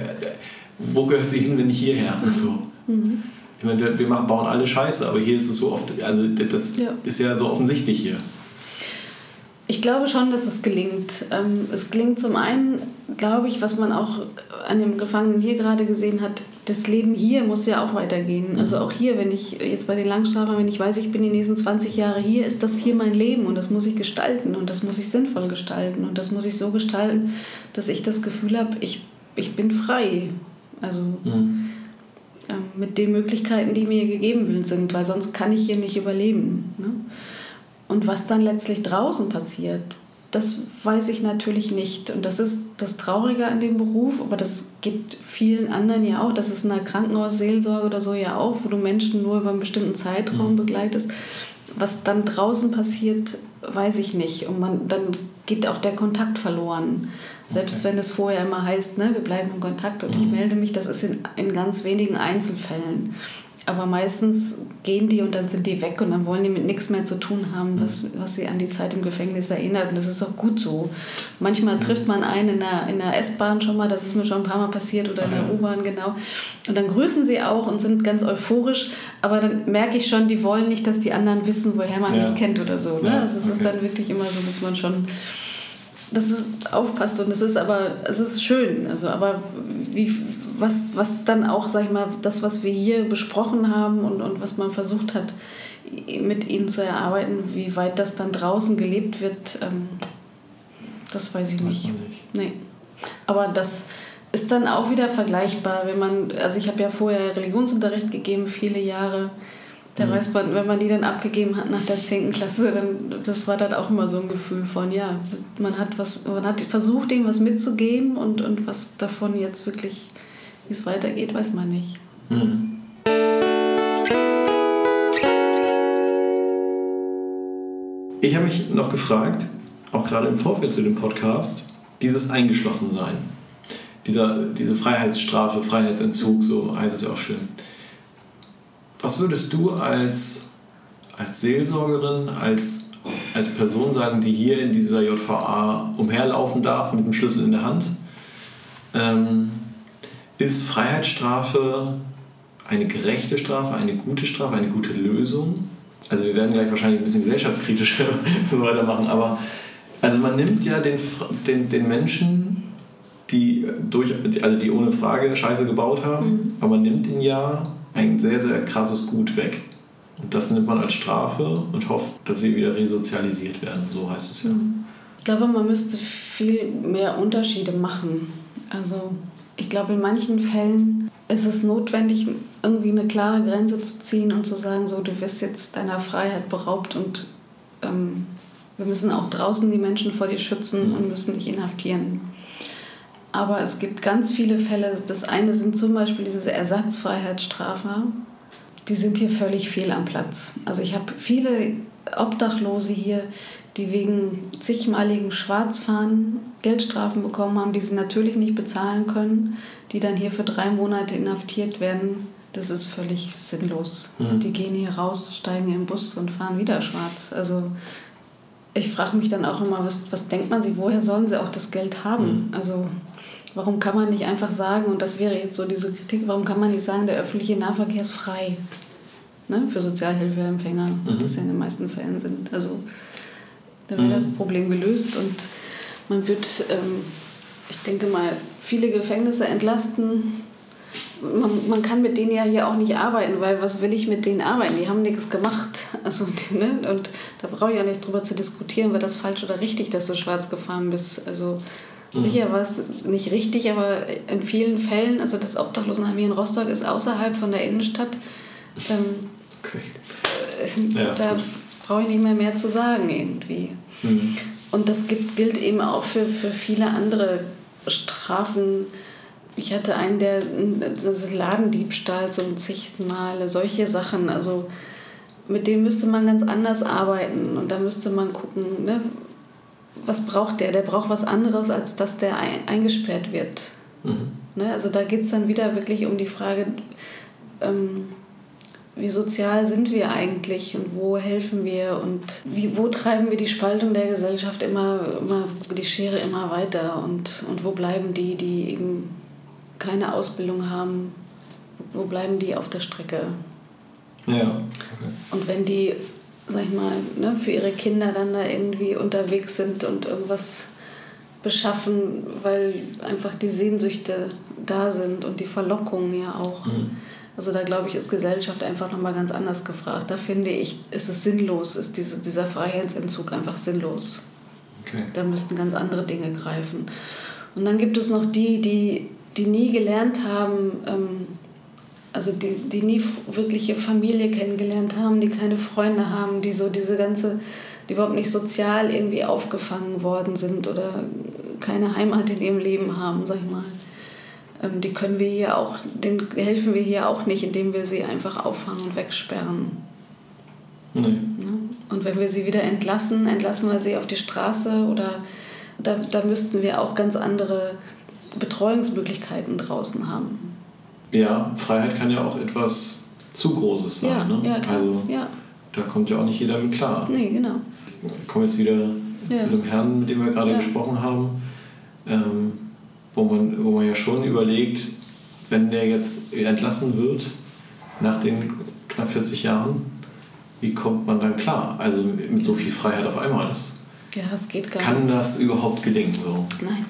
wo gehört sie hin, wenn nicht hierher? Mhm. So. Mhm. Ich meine, wir, wir machen, bauen alle Scheiße, aber hier ist es so oft, also das ja. ist ja so offensichtlich hier. Ich glaube schon, dass es gelingt. Ähm, es gelingt zum einen, glaube ich, was man auch an dem Gefangenen hier gerade gesehen hat, das Leben hier muss ja auch weitergehen. Also mhm. auch hier, wenn ich jetzt bei den Langschlafern, wenn ich weiß, ich bin die nächsten 20 Jahre hier, ist das hier mein Leben und das muss ich gestalten und das muss ich sinnvoll gestalten und das muss ich so gestalten, dass ich das Gefühl habe, ich, ich bin frei. Also mhm. äh, mit den Möglichkeiten, die mir gegeben sind, weil sonst kann ich hier nicht überleben. Ne? Und was dann letztlich draußen passiert, das weiß ich natürlich nicht. Und das ist das Traurige an dem Beruf, aber das gibt vielen anderen ja auch. Das ist in der Krankenhausseelsorge oder so ja auch, wo du Menschen nur über einen bestimmten Zeitraum mhm. begleitest. Was dann draußen passiert, weiß ich nicht. Und man, dann geht auch der Kontakt verloren. Selbst okay. wenn es vorher immer heißt, ne, wir bleiben in Kontakt und mhm. ich melde mich, das ist in, in ganz wenigen Einzelfällen. Aber meistens gehen die und dann sind die weg und dann wollen die mit nichts mehr zu tun haben, was, was sie an die Zeit im Gefängnis erinnert. Und das ist auch gut so. Manchmal mhm. trifft man einen in der, in der S-Bahn schon mal, das ist mir schon ein paar Mal passiert, oder in der U-Bahn, genau. Und dann grüßen sie auch und sind ganz euphorisch, aber dann merke ich schon, die wollen nicht, dass die anderen wissen, woher man ja. mich kennt oder so. Ne? Ja, also es okay. ist dann wirklich immer so, dass man schon dass es aufpasst und es ist aber es ist schön also aber wie was, was dann auch, sag ich mal, das, was wir hier besprochen haben und, und was man versucht hat, mit ihnen zu erarbeiten, wie weit das dann draußen gelebt wird, ähm, das weiß ich nicht. nicht. Nee. Aber das, ist dann auch wieder vergleichbar, wenn man, also ich habe ja vorher Religionsunterricht gegeben, viele Jahre. Da Mhm. weiß man, wenn man die dann abgegeben hat nach der 10. Klasse, dann das war dann auch immer so ein Gefühl von, ja, man hat was, man hat versucht, ihm was mitzugeben und, und was davon jetzt wirklich, wie es weitergeht, weiß man nicht. Mhm. Ich habe mich noch gefragt, auch gerade im Vorfeld zu dem Podcast, dieses Eingeschlossensein, dieser, diese Freiheitsstrafe, Freiheitsentzug, so heißt es ja auch schön. Was würdest du als, als Seelsorgerin, als, als Person sagen, die hier in dieser JVA umherlaufen darf mit dem Schlüssel in der Hand? Ähm, ist Freiheitsstrafe eine gerechte Strafe, eine gute Strafe, eine gute Lösung? Also wir werden gleich wahrscheinlich ein bisschen gesellschaftskritisch so weitermachen, aber also man nimmt ja den, den, den Menschen, die, durch, also die ohne Frage Scheiße gebaut haben, aber man nimmt ihnen ja ein sehr, sehr krasses Gut weg. Und das nimmt man als Strafe und hofft, dass sie wieder resozialisiert werden. So heißt es ja. Ich glaube, man müsste viel mehr Unterschiede machen. Also ich glaube, in manchen Fällen ist es notwendig, irgendwie eine klare Grenze zu ziehen und zu sagen, so, du wirst jetzt deiner Freiheit beraubt und ähm, wir müssen auch draußen die Menschen vor dir schützen und müssen dich inhaftieren. Aber es gibt ganz viele Fälle. Das eine sind zum Beispiel diese Ersatzfreiheitsstrafe. Die sind hier völlig fehl am Platz. Also ich habe viele Obdachlose hier, die wegen zigmaligen Schwarzfahren Geldstrafen bekommen haben, die sie natürlich nicht bezahlen können, die dann hier für drei Monate inhaftiert werden. Das ist völlig sinnlos. Mhm. Die gehen hier raus, steigen in den Bus und fahren wieder schwarz. Also ich frage mich dann auch immer, was, was denkt man sie, woher sollen sie auch das Geld haben? Also warum kann man nicht einfach sagen, und das wäre jetzt so diese Kritik, warum kann man nicht sagen, der öffentliche Nahverkehr ist frei ne, für Sozialhilfeempfänger, das ja in den meisten Fällen sind. Also dann wäre das Problem gelöst und man wird, ähm, ich denke mal, viele Gefängnisse entlasten. Man, man kann mit denen ja hier auch nicht arbeiten, weil was will ich mit denen arbeiten? Die haben nichts gemacht. Also, ne? Und da brauche ich ja nicht drüber zu diskutieren, war das falsch oder richtig, dass du schwarz gefahren bist. Also sicher war es nicht richtig, aber in vielen Fällen, also das Obdachlosenheim hier in Rostock ist außerhalb von der Innenstadt. Ähm, Okay. äh, Ja, da gut. Brauche ich nicht mehr mehr zu sagen irgendwie. Mhm. Und das gibt, gilt eben auch für, für viele andere Strafen. Ich hatte einen, der das Ladendiebstahl zum zigsten Male, solche Sachen. Also mit denen müsste man ganz anders arbeiten und da müsste man gucken, ne, was braucht der? Der braucht was anderes, als dass der ein, eingesperrt wird. Mhm. Ne? Also da geht es dann wieder wirklich um die Frage, ähm, wie sozial sind wir eigentlich und wo helfen wir und wie, wo treiben wir die Spaltung der Gesellschaft immer, immer die Schere immer weiter und, und wo bleiben die, die eben keine Ausbildung haben, wo bleiben die auf der Strecke? Ja, okay. Und wenn die, sag ich mal, ne, für ihre Kinder dann da irgendwie unterwegs sind und irgendwas beschaffen, weil einfach die Sehnsüchte da sind und die Verlockungen ja auch. Mhm. Also da glaube ich, ist Gesellschaft einfach nochmal ganz anders gefragt. Da finde ich, ist es sinnlos, ist diese, dieser Freiheitsentzug einfach sinnlos. okay. Da müssten ganz andere Dinge greifen. Und dann gibt es noch die, die, die nie gelernt haben, ähm, also die, die nie wirkliche Familie kennengelernt haben, die keine Freunde haben, die so diese ganze, die überhaupt nicht sozial irgendwie aufgefangen worden sind oder keine Heimat in ihrem Leben haben, sag ich mal. Ähm, die können wir hier auch, denen helfen wir hier auch nicht, indem wir sie einfach auffangen und wegsperren. Nee. Ne? Und wenn wir sie wieder entlassen, entlassen wir sie auf die Straße oder da, da müssten wir auch ganz andere Betreuungsmöglichkeiten draußen haben. Ja, Freiheit kann ja auch etwas zu Großes sein. Ja, ne? ja, klar. Also ja, da kommt ja auch nicht jeder mit klar. nee, genau. Ich komme jetzt wieder Ja. zu dem Herrn, mit dem wir gerade gesprochen haben, ähm, wo, man, wo man ja schon überlegt, wenn der jetzt entlassen wird, nach den knapp 40 Jahren, wie kommt man dann klar? Also mit so viel Freiheit auf einmal. Das, Ja, es geht gar kann nicht. das überhaupt gelingen? So? Nein,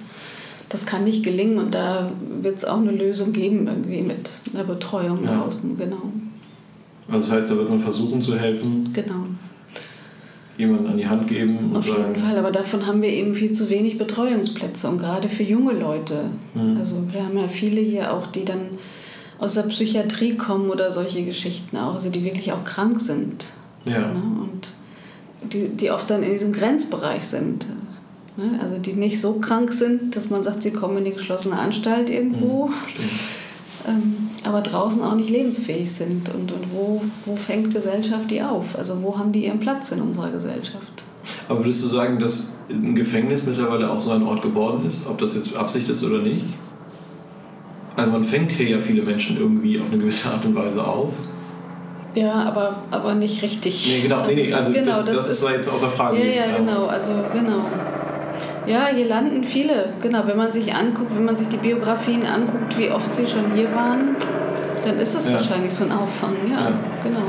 das kann nicht gelingen und da wird es auch eine Lösung geben, irgendwie mit einer Betreuung Ja. draußen. Genau, Also das heißt, da wird man versuchen zu helfen. genau. Jemanden an die Hand geben und Auf jeden Fall, aber davon haben wir eben viel zu wenig Betreuungsplätze und gerade für junge Leute. Mhm. Also wir haben ja viele hier auch, die dann aus der Psychiatrie kommen oder solche Geschichten auch, also die wirklich auch krank sind. ja, Ne? Und die, die oft dann in diesem Grenzbereich sind. Ne? Also die nicht so krank sind, dass man sagt, sie kommen in die geschlossene Anstalt irgendwo, verstehe. ähm, aber draußen auch nicht lebensfähig sind. Und, und wo, wo fängt Gesellschaft die auf? Also wo haben die ihren Platz in unserer Gesellschaft? Aber würdest du sagen, dass ein Gefängnis mittlerweile auch so ein Ort geworden ist, ob das jetzt Absicht ist oder nicht? Also man fängt hier ja viele Menschen irgendwie auf eine gewisse Art und Weise auf. Ja, aber, aber nicht richtig. Nee, genau, nee, nee, also genau, das, das ist zwar jetzt außer Frage. Ja, ja, genau, also genau. Ja, hier landen viele. Genau, wenn man sich anguckt, wenn man sich die Biografien anguckt, wie oft sie schon hier waren, dann ist das Ja. wahrscheinlich so ein Auffang, ja, Ja. genau.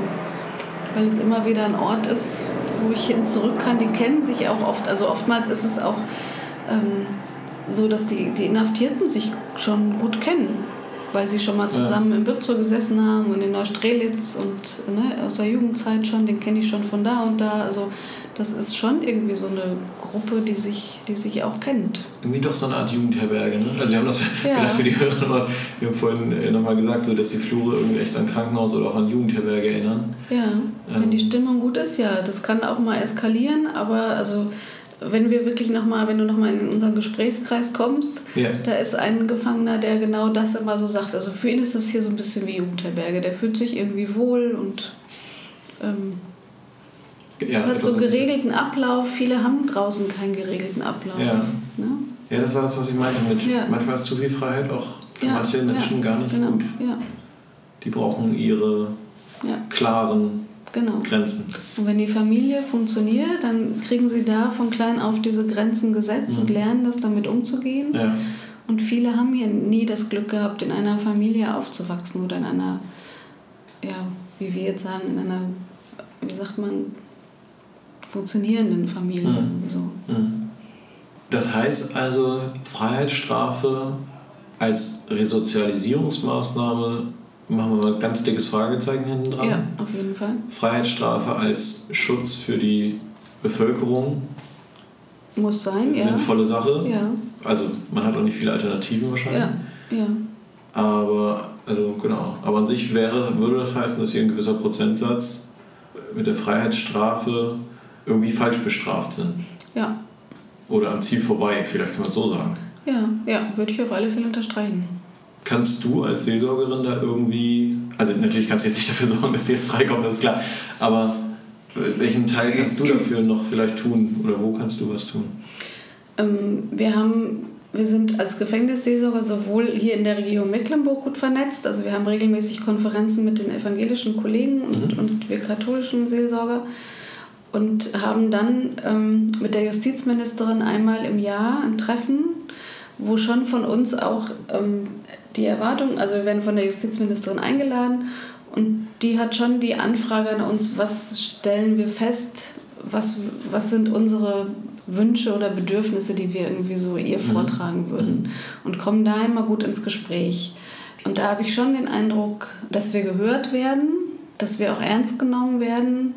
Weil es immer wieder ein Ort ist, wo ich hin zurück kann. Die kennen sich auch oft. Also oftmals ist es auch ähm, so, dass die, die Inhaftierten sich schon gut kennen. Weil sie schon mal zusammen im Bützow gesessen haben und in Neustrelitz und ne, aus der Jugendzeit schon, den kenne ich schon von da und da. Also das ist schon irgendwie so eine Gruppe, die sich, die sich auch kennt. Irgendwie doch so eine Art Jugendherberge, ne? Also wir haben das Ja. vielleicht für die Hörer nochmal, wir haben vorhin nochmal gesagt, so, dass die Flure irgendwie echt an Krankenhaus oder auch an Jugendherberge erinnern. Ja, wenn Ähm. die Stimmung gut ist, ja. Das kann auch mal eskalieren, aber also wenn wir wirklich nochmal, wenn du nochmal in unseren Gesprächskreis kommst, Ja. da ist ein Gefangener, der genau das immer so sagt. Also für ihn ist das hier so ein bisschen wie Jugendherberge. Der fühlt sich irgendwie wohl und ähm, es hat so geregelten Ablauf. Viele haben draußen keinen geregelten Ablauf. Ja. Ne? Ja, das war das, was ich meinte mit, Ja. manchmal ist zu viel Freiheit auch für Ja, manche Menschen ja, gar nicht genau, gut. Die brauchen ihre klaren genau. Grenzen. Und wenn die Familie funktioniert, dann kriegen sie da von klein auf diese Grenzen gesetzt und lernen das damit umzugehen. Mhm. Und viele haben hier nie das Glück gehabt, in einer Familie aufzuwachsen oder in einer, ja, wie wir jetzt sagen, in einer, wie sagt man, funktionierenden Familie. Mhm. So. Mhm. Das heißt also, Freiheitsstrafe als Resozialisierungsmaßnahme, machen wir mal ein ganz dickes Fragezeichen hinten dran. Ja, auf jeden Fall. Freiheitsstrafe als Schutz für die Bevölkerung, Muss sein, ja. sinnvolle Sache. Ja, Also man hat auch nicht viele Alternativen wahrscheinlich. ja, ja. Aber, also genau. Aber an sich wäre, würde das heißen, dass hier ein gewisser Prozentsatz mit der Freiheitsstrafe irgendwie falsch bestraft sind. Ja, Oder am Ziel vorbei, vielleicht kann man es so sagen. ja, ja, würde ich auf alle Fälle unterstreichen. Kannst du als Seelsorgerin da irgendwie, also natürlich kannst du jetzt nicht dafür sorgen, dass sie jetzt freikommen, das ist klar, aber welchen Teil kannst du dafür noch vielleicht tun oder wo kannst du was tun? Ähm, wir haben, wir sind als Gefängnisseelsorger sowohl hier in der Region Mecklenburg gut vernetzt, also wir haben regelmäßig Konferenzen mit den evangelischen Kollegen und, und wir katholischen Seelsorger und haben dann ähm, mit der Justizministerin einmal im Jahr ein Treffen, wo schon von uns auch ähm, die Erwartung, also wir werden von der Justizministerin eingeladen und die hat schon die Anfrage an uns, was stellen wir fest, was, was sind unsere Wünsche oder Bedürfnisse, die wir irgendwie so ihr vortragen würden und kommen da immer gut ins Gespräch. Und da habe ich schon den Eindruck, dass wir gehört werden, dass wir auch ernst genommen werden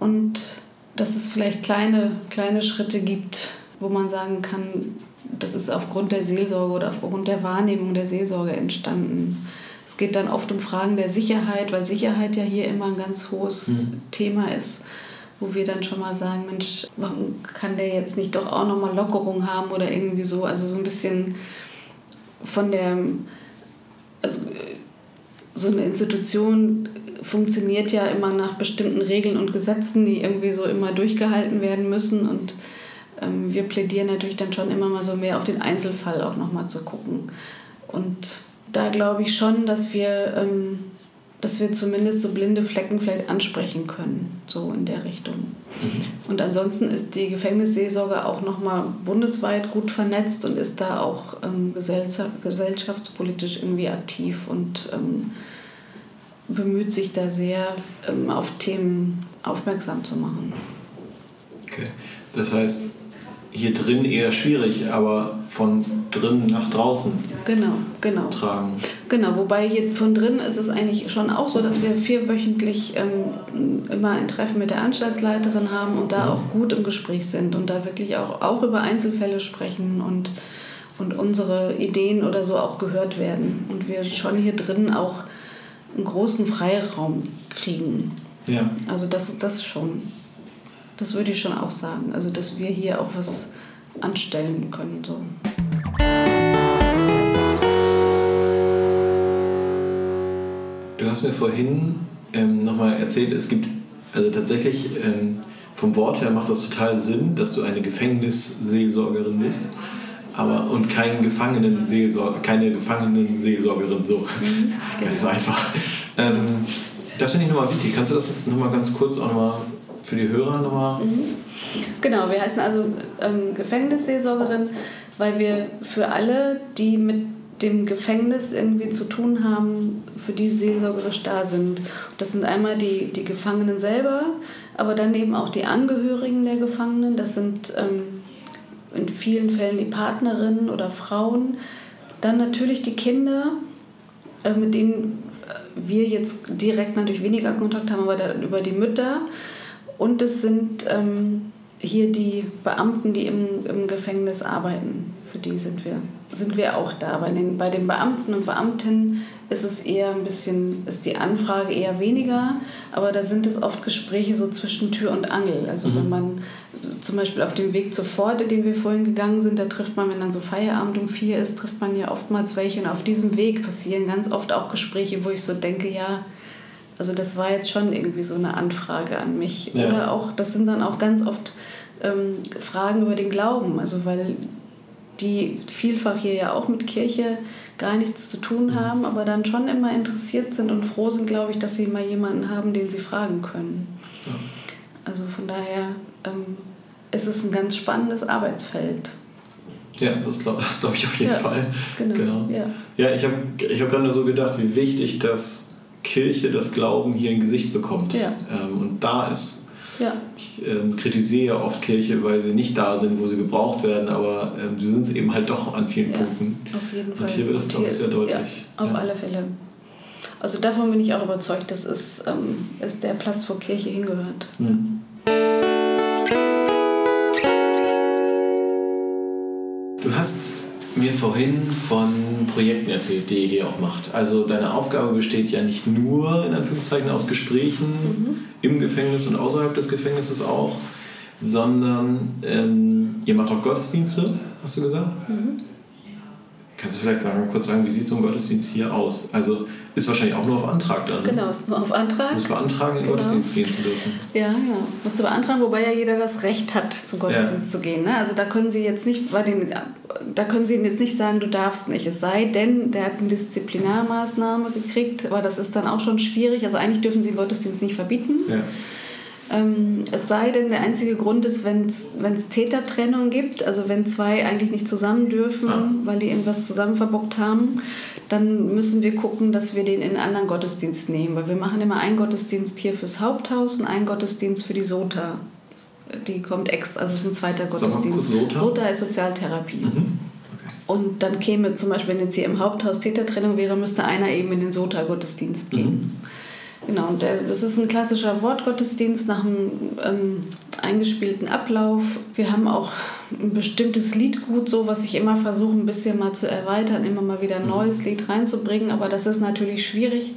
und dass es vielleicht kleine, kleine Schritte gibt, wo man sagen kann, das ist aufgrund der Seelsorge oder aufgrund der Wahrnehmung der Seelsorge entstanden. Es geht dann oft um Fragen der Sicherheit, weil Sicherheit ja hier immer ein ganz hohes Thema ist, wo wir dann schon mal sagen, Mensch, warum kann der jetzt nicht doch auch nochmal Lockerung haben oder irgendwie so, also so ein bisschen von der, also so eine Institution funktioniert ja immer nach bestimmten Regeln und Gesetzen, die irgendwie so immer durchgehalten werden müssen. Und ähm, wir plädieren natürlich dann schon immer mal so mehr auf den Einzelfall auch nochmal zu gucken. Und da glaube ich schon, dass wir, ähm, dass wir zumindest so blinde Flecken vielleicht ansprechen können, so in der Richtung. Und ansonsten ist die Gefängnisseelsorge auch nochmal bundesweit gut vernetzt und ist da auch ähm, gesellschaft, gesellschaftspolitisch irgendwie aktiv und ähm, bemüht sich da sehr, ähm, auf Themen aufmerksam zu machen. Okay. Das heißt, hier drin eher schwierig, aber von drin nach draußen Genau, genau. tragen. Genau, wobei hier von drin ist es eigentlich schon auch so, dass wir vierwöchentlich ähm, immer ein Treffen mit der Anstaltsleiterin haben und da Mhm. auch gut im Gespräch sind und da wirklich auch, auch über Einzelfälle sprechen und, und unsere Ideen oder so auch gehört werden. Und wir schon hier drin auch einen großen Freiraum kriegen. Ja. Also das, das schon. Das würde ich schon auch sagen. Also dass wir hier auch was anstellen können. So. Du hast mir vorhin ähm, nochmal erzählt, es gibt, also tatsächlich ähm, vom Wort her macht das total Sinn, dass du eine Gefängnisseelsorgerin bist, aber und kein Gefangenenseelsorger, keine Gefangenenseelsorgerin, so. Gar nicht so einfach. Ähm, das finde ich nochmal wichtig. Kannst du das nochmal ganz kurz auch nochmal für die Hörer nochmal. Genau, wir heißen also ähm, Gefängnisseelsorgerin, weil wir für alle, die mit dem Gefängnis irgendwie zu tun haben, für die seelsorgerisch da sind. Das sind einmal die, die Gefangenen selber, aber dann eben auch die Angehörigen der Gefangenen. Das sind ähm, in vielen Fällen die Partnerinnen oder Frauen. Dann natürlich die Kinder, äh, mit denen äh, wir jetzt direkt natürlich weniger Kontakt haben, aber dann über die Mütter. Und es sind ähm, hier die Beamten, die im, im Gefängnis arbeiten. Für die sind wir, sind wir auch da. Bei den, bei den Beamten und Beamtinnen ist es eher ein bisschen, ist die Anfrage eher weniger, aber da sind es oft Gespräche so zwischen Tür und Angel. Also wenn man also zum Beispiel auf dem Weg zur Pforte, den wir vorhin gegangen sind, da trifft man, wenn dann so Feierabend um vier ist, trifft man ja oftmals welche. Und auf diesem Weg passieren ganz oft auch Gespräche, wo ich so denke, ja, also das war jetzt schon irgendwie so eine Anfrage an mich. Ja. Oder auch, das sind dann auch ganz oft ähm, Fragen über den Glauben. Also weil die vielfach hier ja auch mit Kirche gar nichts zu tun haben, aber dann schon immer interessiert sind und froh sind, glaube ich, dass sie mal jemanden haben, den sie fragen können. Also von daher ähm, ist es ein ganz spannendes Arbeitsfeld. Ja, das glaube glaub ich auf jeden Ja, Fall. genau, ja. ja ich habe ich hab gerade so gedacht, wie wichtig, dass Kirche das Glauben hier ein Gesicht bekommt Ja. ähm, und da ist. Ja, Ich ähm, kritisiere ja oft Kirche, weil sie nicht da sind, wo sie gebraucht werden, aber ähm, sie sind es eben halt doch an vielen Ja. Punkten. auf jeden Fall. Und hier wird das, glaube ich, sehr deutlich. Ja, auf alle Fälle. Also davon bin ich auch überzeugt, das ist, ähm, ist der Platz, wo Kirche hingehört. Hm. Du hast mir vorhin von Projekten erzählt, die ihr hier auch macht. Also deine Aufgabe besteht ja nicht nur in Anführungszeichen aus Gesprächen im Gefängnis und außerhalb des Gefängnisses auch, sondern ähm, ihr macht auch Gottesdienste, hast du gesagt? Kannst du vielleicht mal kurz sagen, wie sieht so ein Gottesdienst hier aus? Also ist wahrscheinlich auch nur auf Antrag dann. Genau, ist nur auf Antrag. Du musst beantragen, in Genau. Gottesdienst gehen zu dürfen. Ja, genau. Musste beantragen, wobei ja jeder das Recht hat, zum Gottesdienst zu gehen. Ne? Also da können Sie jetzt nicht bei den, da können Sie jetzt nicht sagen, du darfst nicht. Es sei denn, der hat eine Disziplinarmaßnahme gekriegt, aber das ist dann auch schon schwierig. Also eigentlich dürfen Sie den Gottesdienst nicht verbieten. Ja. Ähm, es sei denn, der einzige Grund ist, wenn es Tätertrennung gibt, also wenn zwei eigentlich nicht zusammen dürfen, Ah. weil die irgendwas zusammen verbockt haben, dann müssen wir gucken, dass wir den in einen anderen Gottesdienst nehmen. Weil wir machen immer einen Gottesdienst hier fürs Haupthaus und einen Gottesdienst für die SOTA. Die kommt extra, also es ist ein zweiter Gottesdienst. SOTA. SOTA ist Sozialtherapie. Mhm. Okay. Und dann käme zum Beispiel, wenn jetzt hier im Haupthaus Tätertrennung wäre, müsste einer eben in den SOTA-Gottesdienst gehen. Genau, und das ist ein klassischer Wortgottesdienst nach einem ähm, eingespielten Ablauf. Wir haben auch ein bestimmtes Liedgut, so was ich immer versuche, ein bisschen mal zu erweitern, immer mal wieder ein neues Lied reinzubringen. Aber das ist natürlich schwierig.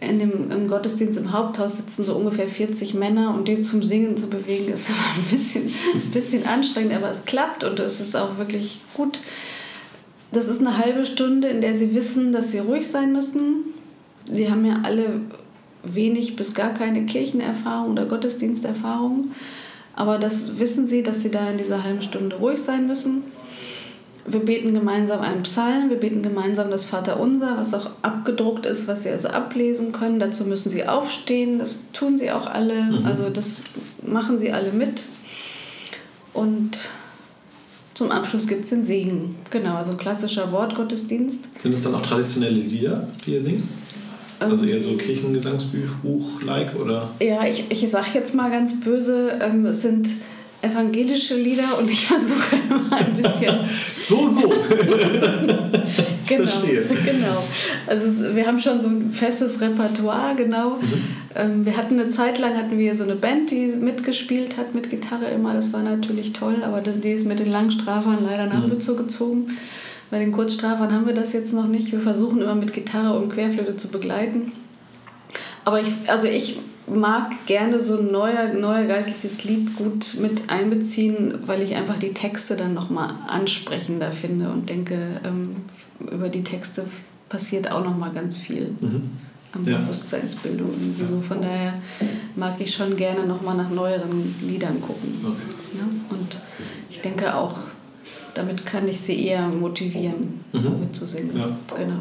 In dem, Im Gottesdienst im Haupthaus sitzen so ungefähr 40 Männer und die zum Singen zu bewegen, ist immer ein bisschen, ein bisschen anstrengend, aber es klappt und es ist auch wirklich gut. Das ist eine halbe Stunde, in der sie wissen, dass sie ruhig sein müssen. Sie haben ja alle wenig bis gar keine Kirchenerfahrung oder Gottesdiensterfahrung. Aber das wissen sie, dass sie da in dieser halben Stunde ruhig sein müssen. Wir beten gemeinsam einen Psalm, wir beten gemeinsam das Vaterunser, was auch abgedruckt ist, was sie also ablesen können. Dazu müssen sie aufstehen, das tun sie auch alle, also das machen sie alle mit. Und zum Abschluss gibt es den Segen. Genau, also ein klassischer Wortgottesdienst. Sind das dann auch traditionelle Lieder, die ihr singt? Also eher so Kirchengesangsbuch-like oder? Ja, ich, ich sage jetzt mal ganz böse, ähm, es sind evangelische Lieder und ich versuche immer ein bisschen. so, so. genau, verstehe. genau. Also wir haben schon so ein festes Repertoire, genau. Mhm. Ähm, wir hatten eine Zeit lang hatten wir so eine Band, die mitgespielt hat mit Gitarre immer. Das war natürlich toll, aber die ist mit den Langstrafern leider nach Mhm. Gezogen. Bei den Kurzstrafern haben wir das jetzt noch nicht. Wir versuchen immer mit Gitarre und Querflöte zu begleiten. Aber ich, also ich mag gerne so ein neuer, neuer geistliches Lied gut mit einbeziehen, weil ich einfach die Texte dann nochmal ansprechender finde und denke, ähm, über die Texte passiert auch nochmal ganz viel an Ja. Bewusstseinsbildung. Irgendwie so. Von daher mag ich schon gerne nochmal nach neueren Liedern gucken. Okay. Ja? Und ich denke auch, damit kann ich sie eher motivieren, Mhm. mitzusingen. Ja. Genau.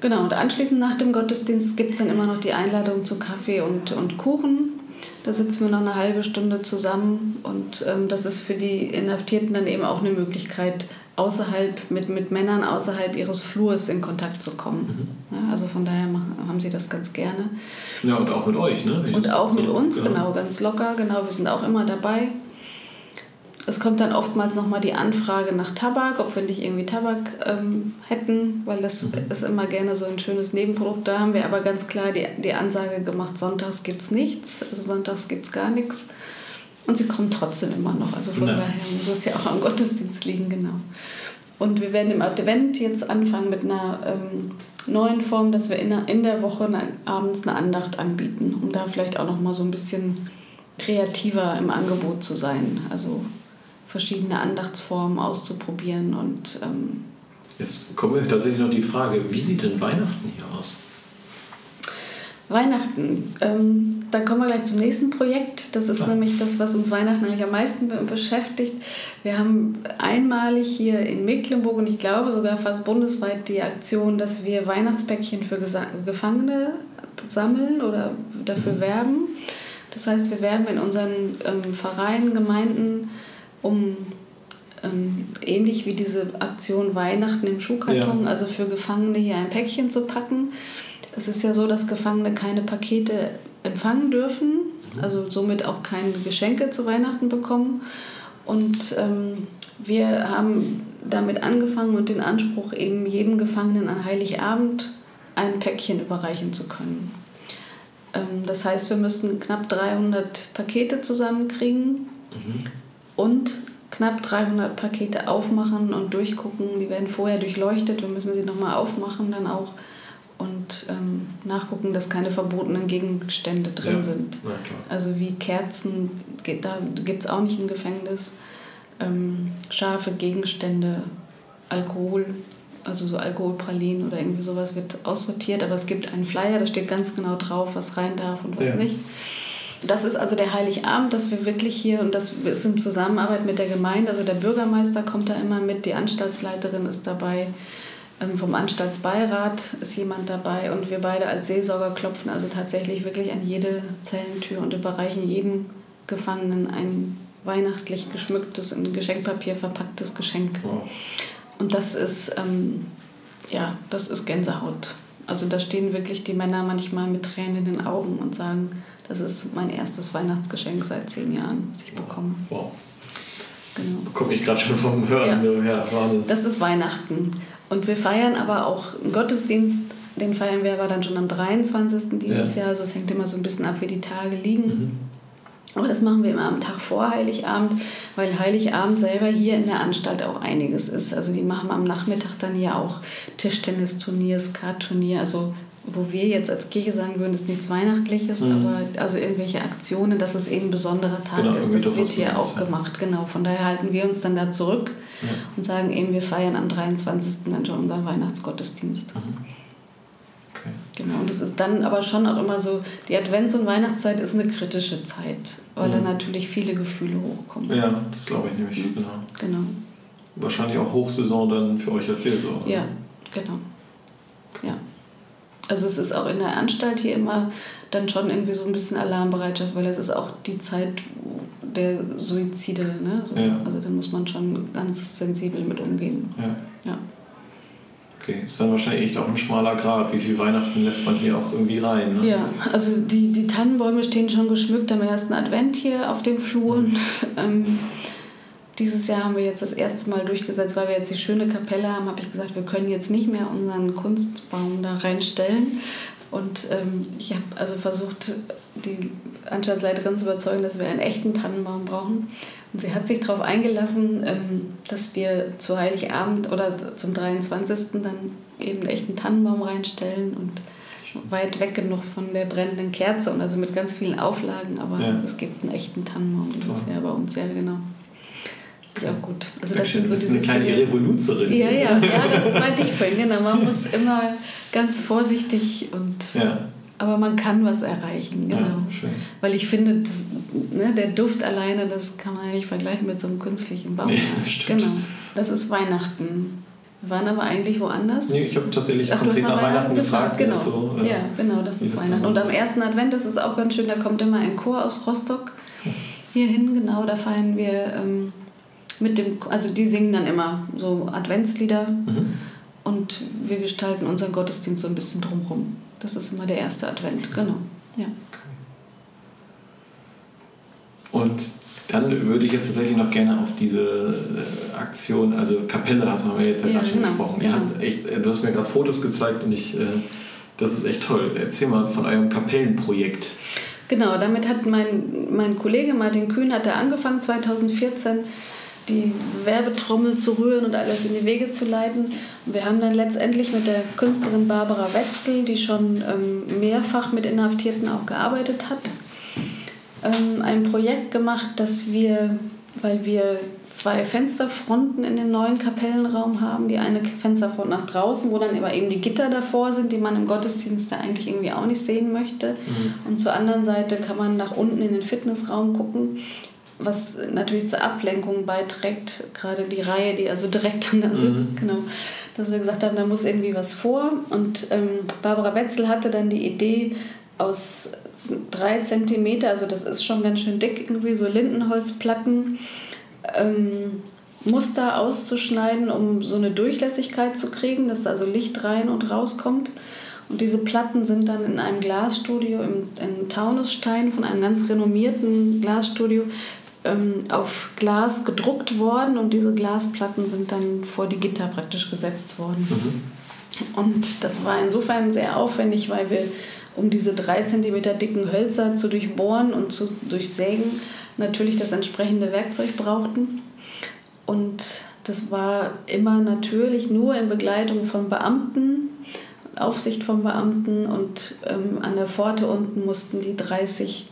Genau, und anschließend nach dem Gottesdienst gibt es dann immer noch die Einladung zu Kaffee und, und Kuchen. Da sitzen wir noch eine halbe Stunde zusammen und ähm, das ist für die Inhaftierten dann eben auch eine Möglichkeit, außerhalb mit, mit Männern außerhalb ihres Flurs in Kontakt zu kommen. Ja, also von daher machen, haben sie das ganz gerne. Ja, und auch mit euch, ne? Ich Und auch so- mit uns, ja. genau, ganz locker, genau, wir sind auch immer dabei. Es kommt dann oftmals nochmal die Anfrage nach Tabak, ob wir nicht irgendwie Tabak ähm, hätten, weil das Mhm. ist immer gerne so ein schönes Nebenprodukt. Da haben wir aber ganz klar die, die Ansage gemacht, sonntags gibt es nichts, also sonntags gibt es gar nichts. Und sie kommen trotzdem immer noch, also von Ja. daher muss es ja auch am Gottesdienst liegen, genau. Und wir werden im Advent jetzt anfangen mit einer ähm, neuen Form, dass wir in der, in der Woche eine, abends eine Andacht anbieten, um da vielleicht auch noch mal so ein bisschen kreativer im Angebot zu sein. Also verschiedene Andachtsformen auszuprobieren und ähm, Jetzt kommt mir tatsächlich noch die Frage, wie sieht denn Weihnachten hier aus? Weihnachten. Ähm, dann kommen wir gleich zum nächsten Projekt. Das ist Ja. nämlich das, was uns Weihnachten eigentlich am meisten be beschäftigt. Wir haben einmalig hier in Mecklenburg und ich glaube sogar fast bundesweit die Aktion, dass wir Weihnachtspäckchen für Gesa Gefangene sammeln oder dafür werben. Das heißt, wir werben in unseren ähm, Vereinen, Gemeinden um ähm, ähnlich wie diese Aktion Weihnachten im Schuhkarton, Ja. also für Gefangene hier ein Päckchen zu packen. Es ist ja so, dass Gefangene keine Pakete empfangen dürfen, also somit auch keine Geschenke zu Weihnachten bekommen. Und ähm, wir haben damit angefangen und den Anspruch, eben jedem Gefangenen an Heiligabend ein Päckchen überreichen zu können. Ähm, das heißt, wir müssen knapp 300 Pakete zusammenkriegen und knapp 300 Pakete aufmachen und durchgucken. Die werden vorher durchleuchtet. Wir müssen sie nochmal aufmachen dann auch und ähm, nachgucken, dass keine verbotenen Gegenstände drin Ja, sind. klar. Also wie Kerzen, da gibt es auch nicht im Gefängnis. Ähm, scharfe Gegenstände, Alkohol, also so Alkoholpralinen oder irgendwie sowas wird aussortiert. Aber es gibt einen Flyer, da steht ganz genau drauf, was rein darf und was Ja. nicht. Das ist also der Heiligabend, dass wir wirklich hier, und das ist in Zusammenarbeit mit der Gemeinde, also der Bürgermeister kommt da immer mit, die Anstaltsleiterin ist dabei, ähm, vom Anstaltsbeirat ist jemand dabei und wir beide als Seelsorger klopfen also tatsächlich wirklich an jede Zellentür und überreichen jedem Gefangenen ein weihnachtlich geschmücktes, in Geschenkpapier verpacktes Geschenk. Wow. Und das ist, ähm, ja, das ist Gänsehaut. Also da stehen wirklich die Männer manchmal mit Tränen in den Augen und sagen, das ist mein erstes Weihnachtsgeschenk seit zehn Jahren, was ich bekomme. Wow. Genau. Komme ich gerade schon vom Hören. Ja. Ja, Wahnsinn. Das ist Weihnachten. Und wir feiern aber auch einen Gottesdienst, den feiern wir aber dann schon am 23. dieses Ja. Jahr. Also es hängt immer so ein bisschen ab, wie die Tage liegen. Aber das machen wir immer am Tag vor Heiligabend, weil Heiligabend selber hier in der Anstalt auch einiges ist. Also die machen am Nachmittag dann hier auch Tischtennisturnier, Skatturnier, also wo wir jetzt als Kirche sagen würden, das ist nichts Weihnachtliches, Mhm. aber also irgendwelche Aktionen, dass es eben ein besonderer Tag Genau, ist, das wird hier auch ja. gemacht. Genau, von daher halten wir uns dann da zurück Ja. und sagen eben, wir feiern am 23. dann schon unseren Weihnachtsgottesdienst. Okay. Genau, und das ist dann aber schon auch immer so, die Advents- und Weihnachtszeit ist eine kritische Zeit, weil Mhm. da natürlich viele Gefühle hochkommen. Ja, das glaube ich nämlich, genau. Genau, Wahrscheinlich auch Hochsaison dann für euch erzählt. So. ja, genau. Ja. Also es ist auch in der Anstalt hier immer dann schon irgendwie so ein bisschen Alarmbereitschaft, weil es ist auch die Zeit der Suizide. Ne? So, Ja. Also da muss man schon ganz sensibel mit umgehen. Ja. Ja. Okay, ist dann wahrscheinlich echt auch ein schmaler Grad. Wie viel Weihnachten lässt man hier auch irgendwie rein? Ne? Ja, also die, die Tannenbäume stehen schon geschmückt am ersten Advent hier auf dem Flur. Und, ähm, dieses Jahr haben wir jetzt das erste Mal durchgesetzt, weil wir jetzt die schöne Kapelle haben, habe ich gesagt, wir können jetzt nicht mehr unseren Kunstbaum da reinstellen. Und ähm, ich habe also versucht, die Anstaltsleiterin zu überzeugen, dass wir einen echten Tannenbaum brauchen. Und sie hat sich darauf eingelassen, ähm, dass wir zu Heiligabend oder zum 23. dann eben einen echten Tannenbaum reinstellen und weit weg genug von der brennenden Kerze und also mit ganz vielen Auflagen, aber ja. es gibt einen echten Tannenbaum dieses Jahr bei uns, ja genau. Ja gut, also das sind so diese eine kleine Revoluzerin. Ja, ja, ja, das meinte ich vorhin, genau. Man muss immer ganz vorsichtig und ja aber man kann was erreichen, genau. Ja, Weil ich finde, das, ne, der Duft alleine, das kann man ja nicht vergleichen mit so einem künstlichen Baum. Nee, genau. Das ist Weihnachten. Wir waren aber eigentlich woanders. Nee, ich habe tatsächlich Ach, konkret nach, nach Weihnachten, gefragt. Genau. So, äh, ja, genau, das ist Weihnachten. Und am ersten Advent, das ist auch ganz schön, da kommt immer ein Chor aus Rostock hierhin, genau, da feiern wir ähm, mit dem, also die singen dann immer so Adventslieder mhm. und wir gestalten unseren Gottesdienst so ein bisschen drumherum. Das ist immer der erste Advent, genau. Ja. Und dann würde ich jetzt tatsächlich noch gerne auf diese äh, Aktion, also Kapelle hast du jetzt ja, ja gerade schon genau, gesprochen. Genau. Echt, äh, du hast mir gerade Fotos gezeigt und ich, äh, das ist echt toll. Erzähl mal von eurem Kapellenprojekt. Genau, damit hat mein, mein Kollege Martin Kühn hat er angefangen 2014 die Werbetrommel zu rühren und alles in die Wege zu leiten. wir haben dann letztendlich mit der Künstlerin Barbara Wetzel, die schon ähm, mehrfach mit Inhaftierten auch gearbeitet hat, ähm, ein Projekt gemacht, dass wir, weil wir zwei Fensterfronten in dem neuen Kapellenraum haben, die eine Fensterfront nach draußen, wo dann aber eben die Gitter davor sind, die man im Gottesdienst eigentlich irgendwie auch nicht sehen möchte. Mhm. Und zur anderen Seite kann man nach unten in den Fitnessraum gucken was natürlich zur Ablenkung beiträgt, gerade die Reihe, die also direkt da sitzt, mhm. genau, dass wir gesagt haben, da muss irgendwie was vor. Und ähm, Barbara Wetzel hatte dann die Idee, aus drei Zentimeter, also das ist schon ganz schön dick, irgendwie so Lindenholzplatten, ähm, Muster auszuschneiden, um so eine Durchlässigkeit zu kriegen, dass also Licht rein und rauskommt. Und diese Platten sind dann in einem Glasstudio im, im Taunusstein von einem ganz renommierten Glasstudio ähm, auf Glas gedruckt worden und diese Glasplatten sind dann vor die Gitter praktisch gesetzt worden. Mhm. Und das war insofern sehr aufwendig, weil wir, um diese drei Zentimeter dicken Hölzer zu durchbohren und zu durchsägen, natürlich das entsprechende Werkzeug brauchten. Und das war immer natürlich nur in Begleitung von Beamten, Aufsicht von Beamten und ähm, an der Pforte unten mussten die 30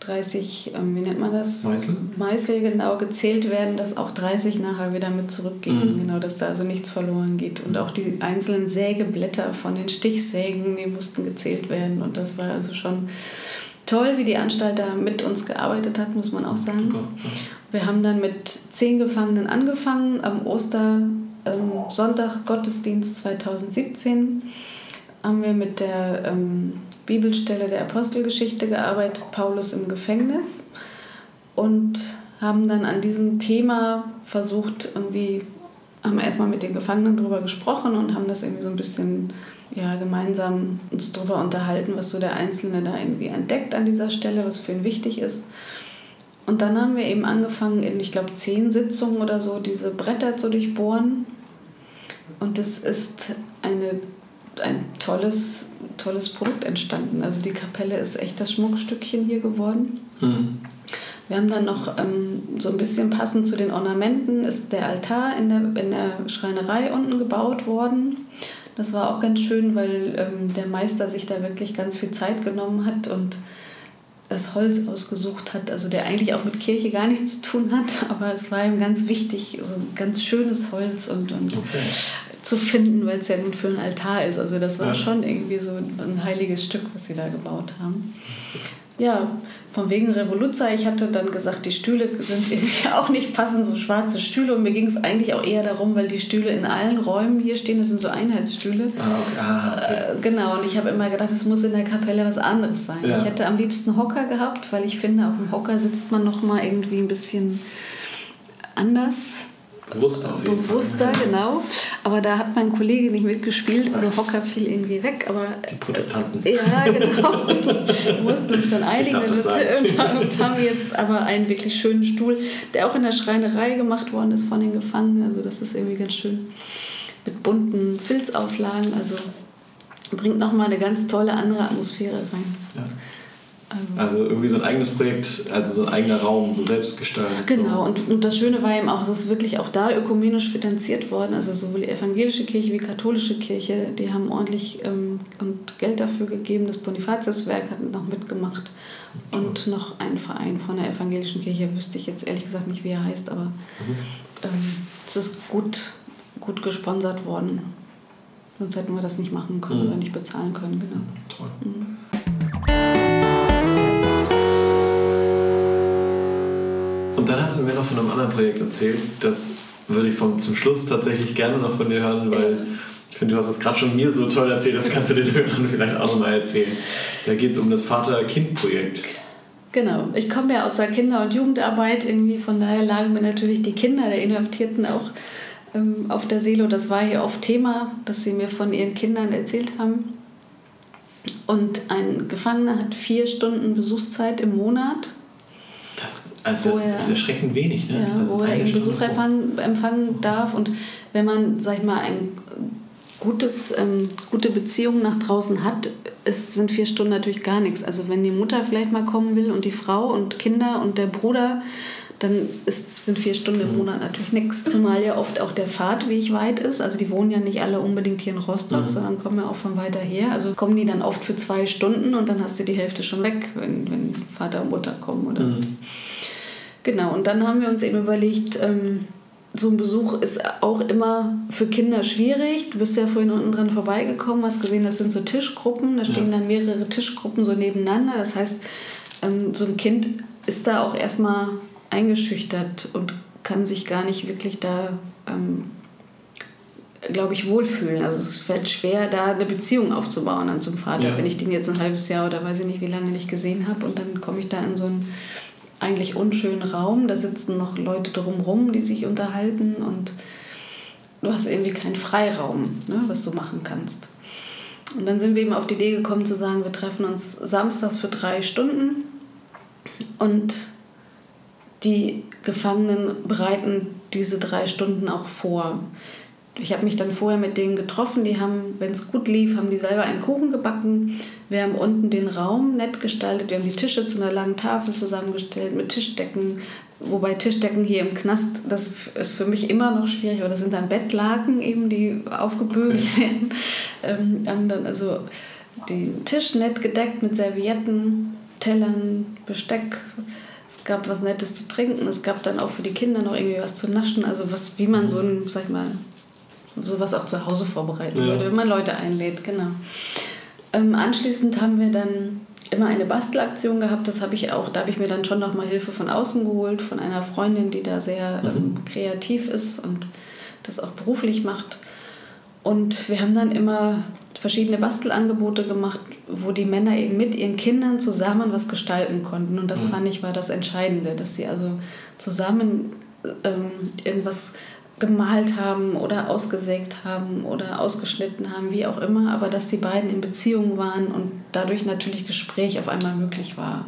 30, ähm, wie nennt man das? Meißel? Meißel genau gezählt werden, dass auch 30 nachher wieder mit zurückgehen, mhm. genau, dass da also nichts verloren geht. Und auch die einzelnen Sägeblätter von den Stichsägen, die mussten gezählt werden. Und das war also schon toll, wie die Anstalt da mit uns gearbeitet hat, muss man auch sagen. Super. Wir haben dann mit zehn Gefangenen angefangen am Ostersonntag ähm, Gottesdienst 2017 haben wir mit der ähm, Bibelstelle der Apostelgeschichte gearbeitet, Paulus im Gefängnis. Und haben dann an diesem Thema versucht, irgendwie, haben erstmal mit den Gefangenen darüber gesprochen und haben das irgendwie so ein bisschen ja, gemeinsam uns darüber unterhalten, was so der Einzelne da irgendwie entdeckt an dieser Stelle, was für ihn wichtig ist. Und dann haben wir eben angefangen, in, ich glaube, zehn Sitzungen oder so, diese Bretter zu durchbohren. Und das ist eine ein tolles, tolles Produkt entstanden. Also die Kapelle ist echt das Schmuckstückchen hier geworden. Mhm. Wir haben dann noch ähm, so ein bisschen passend zu den Ornamenten ist der Altar in der, in der Schreinerei unten gebaut worden. Das war auch ganz schön, weil ähm, der Meister sich da wirklich ganz viel Zeit genommen hat und das Holz ausgesucht hat, also der eigentlich auch mit Kirche gar nichts zu tun hat, aber es war ihm ganz wichtig, so ein ganz schönes Holz und, und okay zu finden, weil es ja nun für ein Altar ist. Also das war ja. schon irgendwie so ein heiliges Stück, was sie da gebaut haben. Ja, von wegen Revoluzer. Ich hatte dann gesagt, die Stühle sind ja auch nicht passend, so schwarze Stühle. Und mir ging es eigentlich auch eher darum, weil die Stühle in allen Räumen hier stehen, das sind so Einheitsstühle. Ah, okay. Ah, okay. Äh, genau, und ich habe immer gedacht, es muss in der Kapelle was anderes sein. Ja. Ich hätte am liebsten Hocker gehabt, weil ich finde, auf dem Hocker sitzt man noch mal irgendwie ein bisschen anders Bewusster auf jeden bewusster, Fall. genau. Aber da hat mein Kollege nicht mitgespielt, also Hocker fiel irgendwie weg. Aber Die Protestanten. Ja, genau. Wir mussten uns dann einigen und, und haben jetzt aber einen wirklich schönen Stuhl, der auch in der Schreinerei gemacht worden ist von den Gefangenen. Also das ist irgendwie ganz schön mit bunten Filzauflagen. Also bringt nochmal eine ganz tolle andere Atmosphäre rein. Ja. Ähm, Also irgendwie so ein eigenes Projekt, also so ein eigener Raum, so selbstgestaltet. Genau, So. und, und das Schöne war eben auch, es ist wirklich auch da ökumenisch finanziert worden. Also sowohl die evangelische Kirche wie die katholische Kirche, die haben ordentlich ähm, und Geld dafür gegeben. Das Bonifatiuswerk hat noch mitgemacht. Und noch ein Verein von der evangelischen Kirche, wüsste ich jetzt ehrlich gesagt nicht, wie er heißt, aber ähm, es ist gut, gut gesponsert worden. Sonst hätten wir das nicht machen können Mhm. oder nicht bezahlen können. Genau. Toll. Und dann hast du mir noch von einem anderen Projekt erzählt. Das würde ich vom, zum Schluss tatsächlich gerne noch von dir hören, weil ich finde, du hast es gerade schon mir so toll erzählt, das kannst du den Hörern vielleicht auch nochmal erzählen. Da geht es um das Vater-Kind-Projekt. Genau, ich komme ja aus der Kinder- und Jugendarbeit irgendwie, von daher lagen mir natürlich die Kinder der Inhaftierten auch ähm, auf der Seele. Das war hier oft Thema, dass sie mir von ihren Kindern erzählt haben. Und ein Gefangener hat vier Stunden Besuchszeit im Monat, Das, also das er- ist erschreckend wenig, ne? ja, Also wo er eben Besuch empfangen, empfangen darf. Und wenn man, sag ich mal, ein gutes, ähm, gute Beziehung nach draußen hat, ist, sind vier Stunden natürlich gar nichts. Also wenn die Mutter vielleicht mal kommen will und die Frau und Kinder und der Bruder, dann ist, sind vier Stunden im Monat natürlich nichts. Zumal ja oft auch der Fahrtweg weit ist. Also die wohnen ja nicht alle unbedingt hier in Rostock, sondern kommen ja auch von weiter her. Also kommen die dann oft für zwei Stunden und dann hast du die Hälfte schon weg, wenn, wenn Vater und Mutter kommen. Oder? Mhm. Genau, und dann haben wir uns eben überlegt, ähm, so ein Besuch ist auch immer für Kinder schwierig. Du bist ja vorhin unten dran vorbeigekommen, hast gesehen, das sind so Tischgruppen, da stehen Ja. dann mehrere Tischgruppen so nebeneinander. Das heißt, ähm, so ein Kind ist da auch erstmal eingeschüchtert und kann sich gar nicht wirklich da, ähm, glaube ich, wohlfühlen. Also es fällt schwer, da eine Beziehung aufzubauen dann zum Vater, Ja. wenn ich den jetzt ein halbes Jahr oder weiß ich nicht, wie lange nicht gesehen habe und dann komme ich da in so einen eigentlich unschönen Raum, da sitzen noch Leute drumrum, die sich unterhalten und du hast irgendwie keinen Freiraum, ne, was du machen kannst. Und dann sind wir eben auf die Idee gekommen zu sagen, wir treffen uns samstags für drei Stunden und die Gefangenen bereiten diese drei Stunden auch vor. Ich habe mich dann vorher mit denen getroffen, die haben, wenn es gut lief, haben die selber einen Kuchen gebacken. Wir haben unten den Raum nett gestaltet, wir haben die Tische zu einer langen Tafel zusammengestellt mit Tischdecken. Wobei Tischdecken hier im Knast, das ist für mich immer noch schwierig, aber das sind dann Bettlaken eben, die aufgebügelt werden. Ähm, haben dann also den Tisch nett gedeckt mit Servietten, Tellern, Besteck. Es gab was Nettes zu trinken. Es gab dann auch für die Kinder noch irgendwie was zu naschen. Also was, wie man so ein, sag ich mal, sowas auch zu Hause vorbereiten Ja. würde, wenn man Leute einlädt, genau. Ähm, anschließend haben wir dann immer eine Bastelaktion gehabt. Das habe ich auch, da habe ich mir dann schon noch mal Hilfe von außen geholt, von einer Freundin, die da sehr ähm, kreativ ist und das auch beruflich macht. Und wir haben dann immer verschiedene Bastelangebote gemacht, wo die Männer eben mit ihren Kindern zusammen was gestalten konnten. Und das fand ich war das Entscheidende, dass sie also zusammen ähm, irgendwas gemalt haben oder ausgesägt haben oder ausgeschnitten haben, wie auch immer, aber dass die beiden in Beziehung waren und dadurch natürlich Gespräch auf einmal möglich war.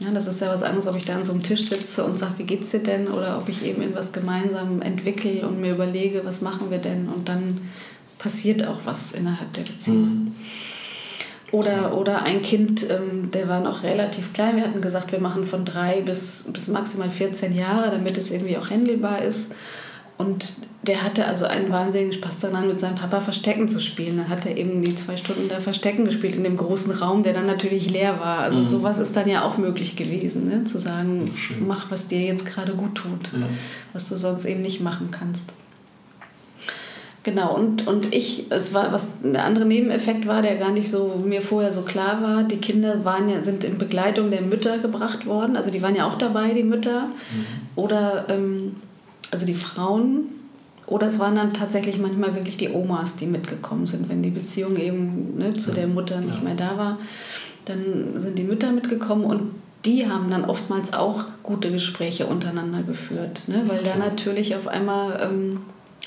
Ja, das ist ja was anderes, ob ich da an so einem Tisch sitze und sage, wie geht's dir denn? Oder ob ich eben irgendwas gemeinsam entwickle und mir überlege, was machen wir denn? Und dann passiert auch was innerhalb der Beziehung. Oder, oder ein Kind, ähm, der war noch relativ klein. Wir hatten gesagt, wir machen von drei bis, bis maximal 14 Jahre, damit es irgendwie auch händelbar ist. Und der hatte also einen wahnsinnigen Spaß daran, mit seinem Papa Verstecken zu spielen. Dann hat er eben die zwei Stunden da Verstecken gespielt in dem großen Raum, der dann natürlich leer war. Also sowas ist dann ja auch möglich gewesen, ne? zu sagen, mach, was dir jetzt gerade gut tut, Ja. was du sonst eben nicht machen kannst. Genau, und, und ich, es war, was der andere Nebeneffekt war, der gar nicht so mir vorher so klar war, die Kinder waren ja, sind in Begleitung der Mütter gebracht worden, also die waren ja auch dabei, die Mütter, oder ähm, also die Frauen, oder es waren dann tatsächlich manchmal wirklich die Omas, die mitgekommen sind, wenn die Beziehung eben ne, zu der Mutter nicht mehr da war, dann sind die Mütter mitgekommen und die haben dann oftmals auch gute Gespräche untereinander geführt, ne? weil da natürlich auf einmal ähm,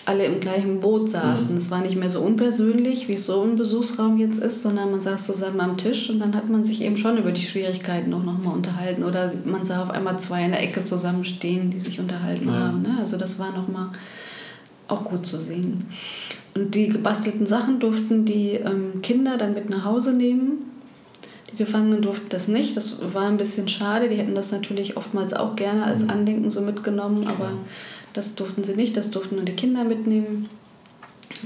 alle im gleichen Boot saßen. Es war nicht mehr so unpersönlich, wie es so ein Besuchsraum jetzt ist, sondern man saß zusammen am Tisch und dann hat man sich eben schon über die Schwierigkeiten auch nochmal unterhalten. Oder man sah auf einmal zwei in der Ecke zusammenstehen, die sich unterhalten Ja. haben. Ne? Also das war nochmal auch gut zu sehen. Und die gebastelten Sachen durften die ähm, Kinder dann mit nach Hause nehmen. Die Gefangenen durften das nicht. Das war ein bisschen schade. Die hätten das natürlich oftmals auch gerne als Andenken so mitgenommen, aber das durften sie nicht. Das durften nur die Kinder mitnehmen.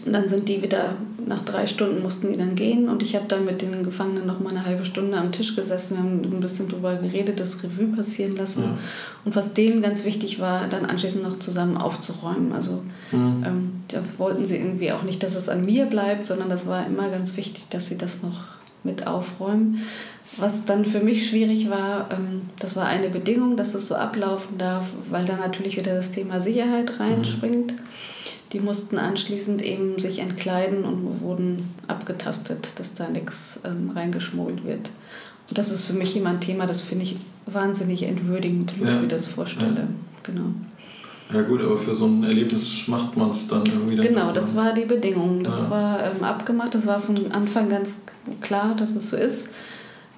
Und dann sind die wieder, nach drei Stunden mussten die dann gehen und ich habe dann mit den Gefangenen noch mal eine halbe Stunde am Tisch gesessen, wir haben ein bisschen drüber geredet, das Revue passieren lassen. Ja. Und was denen ganz wichtig war, dann anschließend noch zusammen aufzuräumen. Also ähm, da wollten sie irgendwie auch nicht, dass es an mir bleibt, sondern das war immer ganz wichtig, dass sie das noch mit aufräumen. Was dann für mich schwierig war, ähm, das war eine Bedingung, dass es so ablaufen darf, weil da natürlich wieder das Thema Sicherheit reinspringt. Die mussten anschließend eben sich entkleiden und wurden abgetastet, dass da nichts ähm, reingeschmuggelt wird. Und das ist für mich immer ein Thema, das finde ich wahnsinnig entwürdigend, wenn Ja. ich mir das vorstelle. Ja. Genau. Ja gut, aber für so ein Erlebnis macht man es dann irgendwie dann Genau, das mal. war die Bedingung. Das Ja. war ähm, abgemacht, das war von Anfang ganz klar, dass es so ist.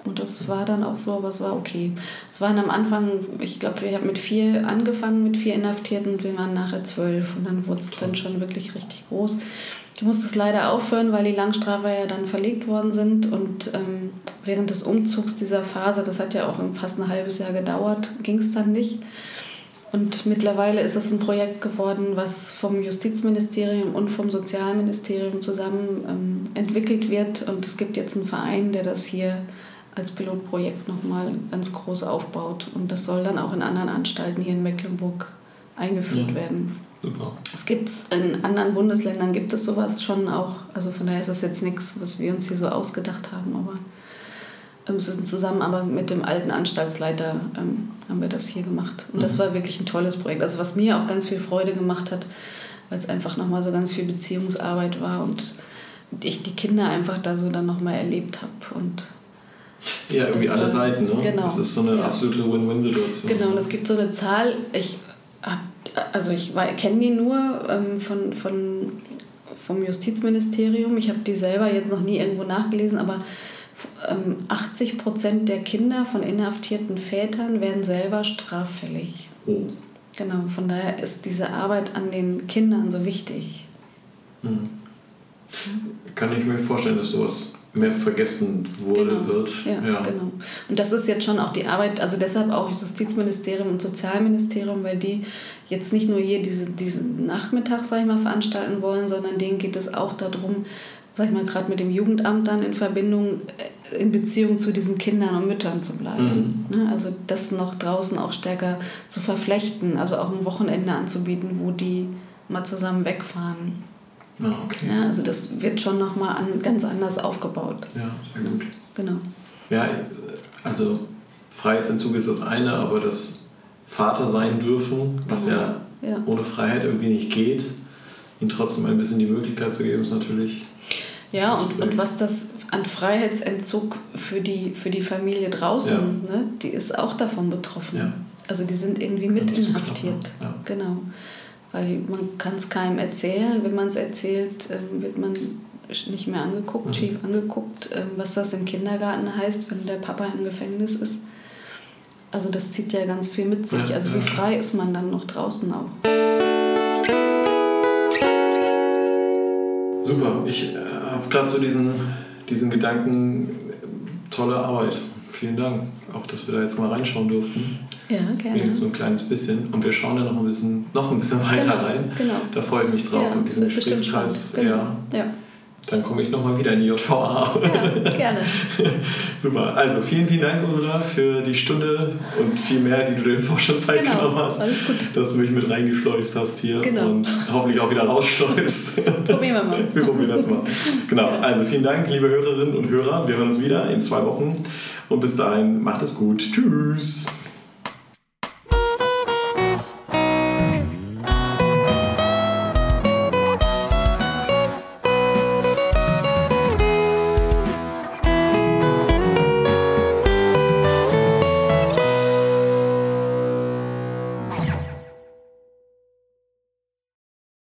Und das war dann auch so, aber es war okay. Es waren am Anfang, ich glaube, wir haben mit vier angefangen, mit vier Inhaftierten und wir waren nachher zwölf. Und dann wurde es dann schon wirklich richtig groß. Ich musste es leider aufhören, weil die Langstrafer ja dann verlegt worden sind. Und ähm, während des Umzugs dieser Phase, das hat ja auch fast ein halbes Jahr gedauert, ging es dann nicht. Und mittlerweile ist es ein Projekt geworden, was vom Justizministerium und vom Sozialministerium zusammen ähm, entwickelt wird. Und es gibt jetzt einen Verein, der das hier als Pilotprojekt nochmal ganz groß aufbaut. Und das soll dann auch in anderen Anstalten hier in Mecklenburg eingeführt Ja. werden. Super. Es gibt in anderen Bundesländern gibt es sowas schon auch. Also von daher ist das jetzt nichts, was wir uns hier so ausgedacht haben, aber ähm, es ist in Zusammenarbeit mit dem alten Anstaltsleiter ähm, haben wir das hier gemacht. Und das Mhm. war wirklich ein tolles Projekt. Also was mir auch ganz viel Freude gemacht hat, weil es einfach nochmal so ganz viel Beziehungsarbeit war und ich die Kinder einfach da so dann nochmal erlebt habe. Und Ja, irgendwie Das alle war- Seiten, ne? genau. Das ist so eine Ja. absolute Win-Win-Situation. Genau, und es gibt so eine Zahl, ich also ich kenne die nur ähm, von, von, vom Justizministerium. Ich habe die selber jetzt noch nie irgendwo nachgelesen, aber ähm, 80 Prozent der Kinder von inhaftierten Vätern werden selber straffällig. Oh. Genau, von daher ist diese Arbeit an den Kindern so wichtig. Hm. Kann ich mir vorstellen, dass sowas mehr vergessen wurde, Genau. wird. Ja, genau. Und das ist jetzt schon auch die Arbeit, also deshalb auch Justizministerium und Sozialministerium, weil die jetzt nicht nur hier diese, diesen Nachmittag, sag ich mal, veranstalten wollen, sondern denen geht es auch darum, sag ich mal, gerade mit dem Jugendamt dann in Verbindung, äh, in Beziehung zu diesen Kindern und Müttern zu bleiben. Ne? Also das noch draußen auch stärker zu verflechten, also auch ein Wochenende anzubieten, wo die mal zusammen wegfahren. Ah, okay. Ja, also das wird schon nochmal an, ganz anders aufgebaut. Ja, sehr gut. Genau. Ja, also Freiheitsentzug ist das eine, aber das Vater sein dürfen, was Genau. ja, Ja. ohne Freiheit irgendwie nicht geht, ihnen trotzdem ein bisschen die Möglichkeit zu geben, ist natürlich. Ja, und, und was das an Freiheitsentzug für die, für die Familie draußen, Ja. ne, die ist auch davon betroffen. Ja. Also die sind irgendwie mit inhaftiert. ja. Genau. Weil man kann es keinem erzählen. Wenn man es erzählt, ähm, wird man nicht mehr angeguckt, Mhm. schief angeguckt, ähm, was das im Kindergarten heißt, wenn der Papa im Gefängnis ist. Also das zieht ja ganz viel mit sich. Also wie frei ist man dann noch draußen auch? Super, ich äh, habe gerade so diesen, diesen Gedanken, tolle Arbeit. Vielen Dank, auch dass wir da jetzt mal reinschauen durften. Ja, gerne. Wenigstens so ein kleines bisschen. Und wir schauen da noch ein bisschen, noch ein bisschen weiter Genau, rein. genau. Da freue ich mich drauf. Ja, und diesen Gesprächskreis, ja. Ja. dann komme ich nochmal wieder in die JVA. ja, gerne. Super, also vielen, vielen Dank, Ursula, für die Stunde und viel mehr, die du dir vor schon Zeit Genau, genommen hast. alles gut. Dass du mich mit reingeschleust hast hier Genau. und hoffentlich auch wieder rausschleust. Probieren wir mal. Wir probieren das mal. Genau, also vielen Dank, liebe Hörerinnen und Hörer. Wir hören uns wieder in zwei Wochen und bis dahin macht es gut. Tschüss.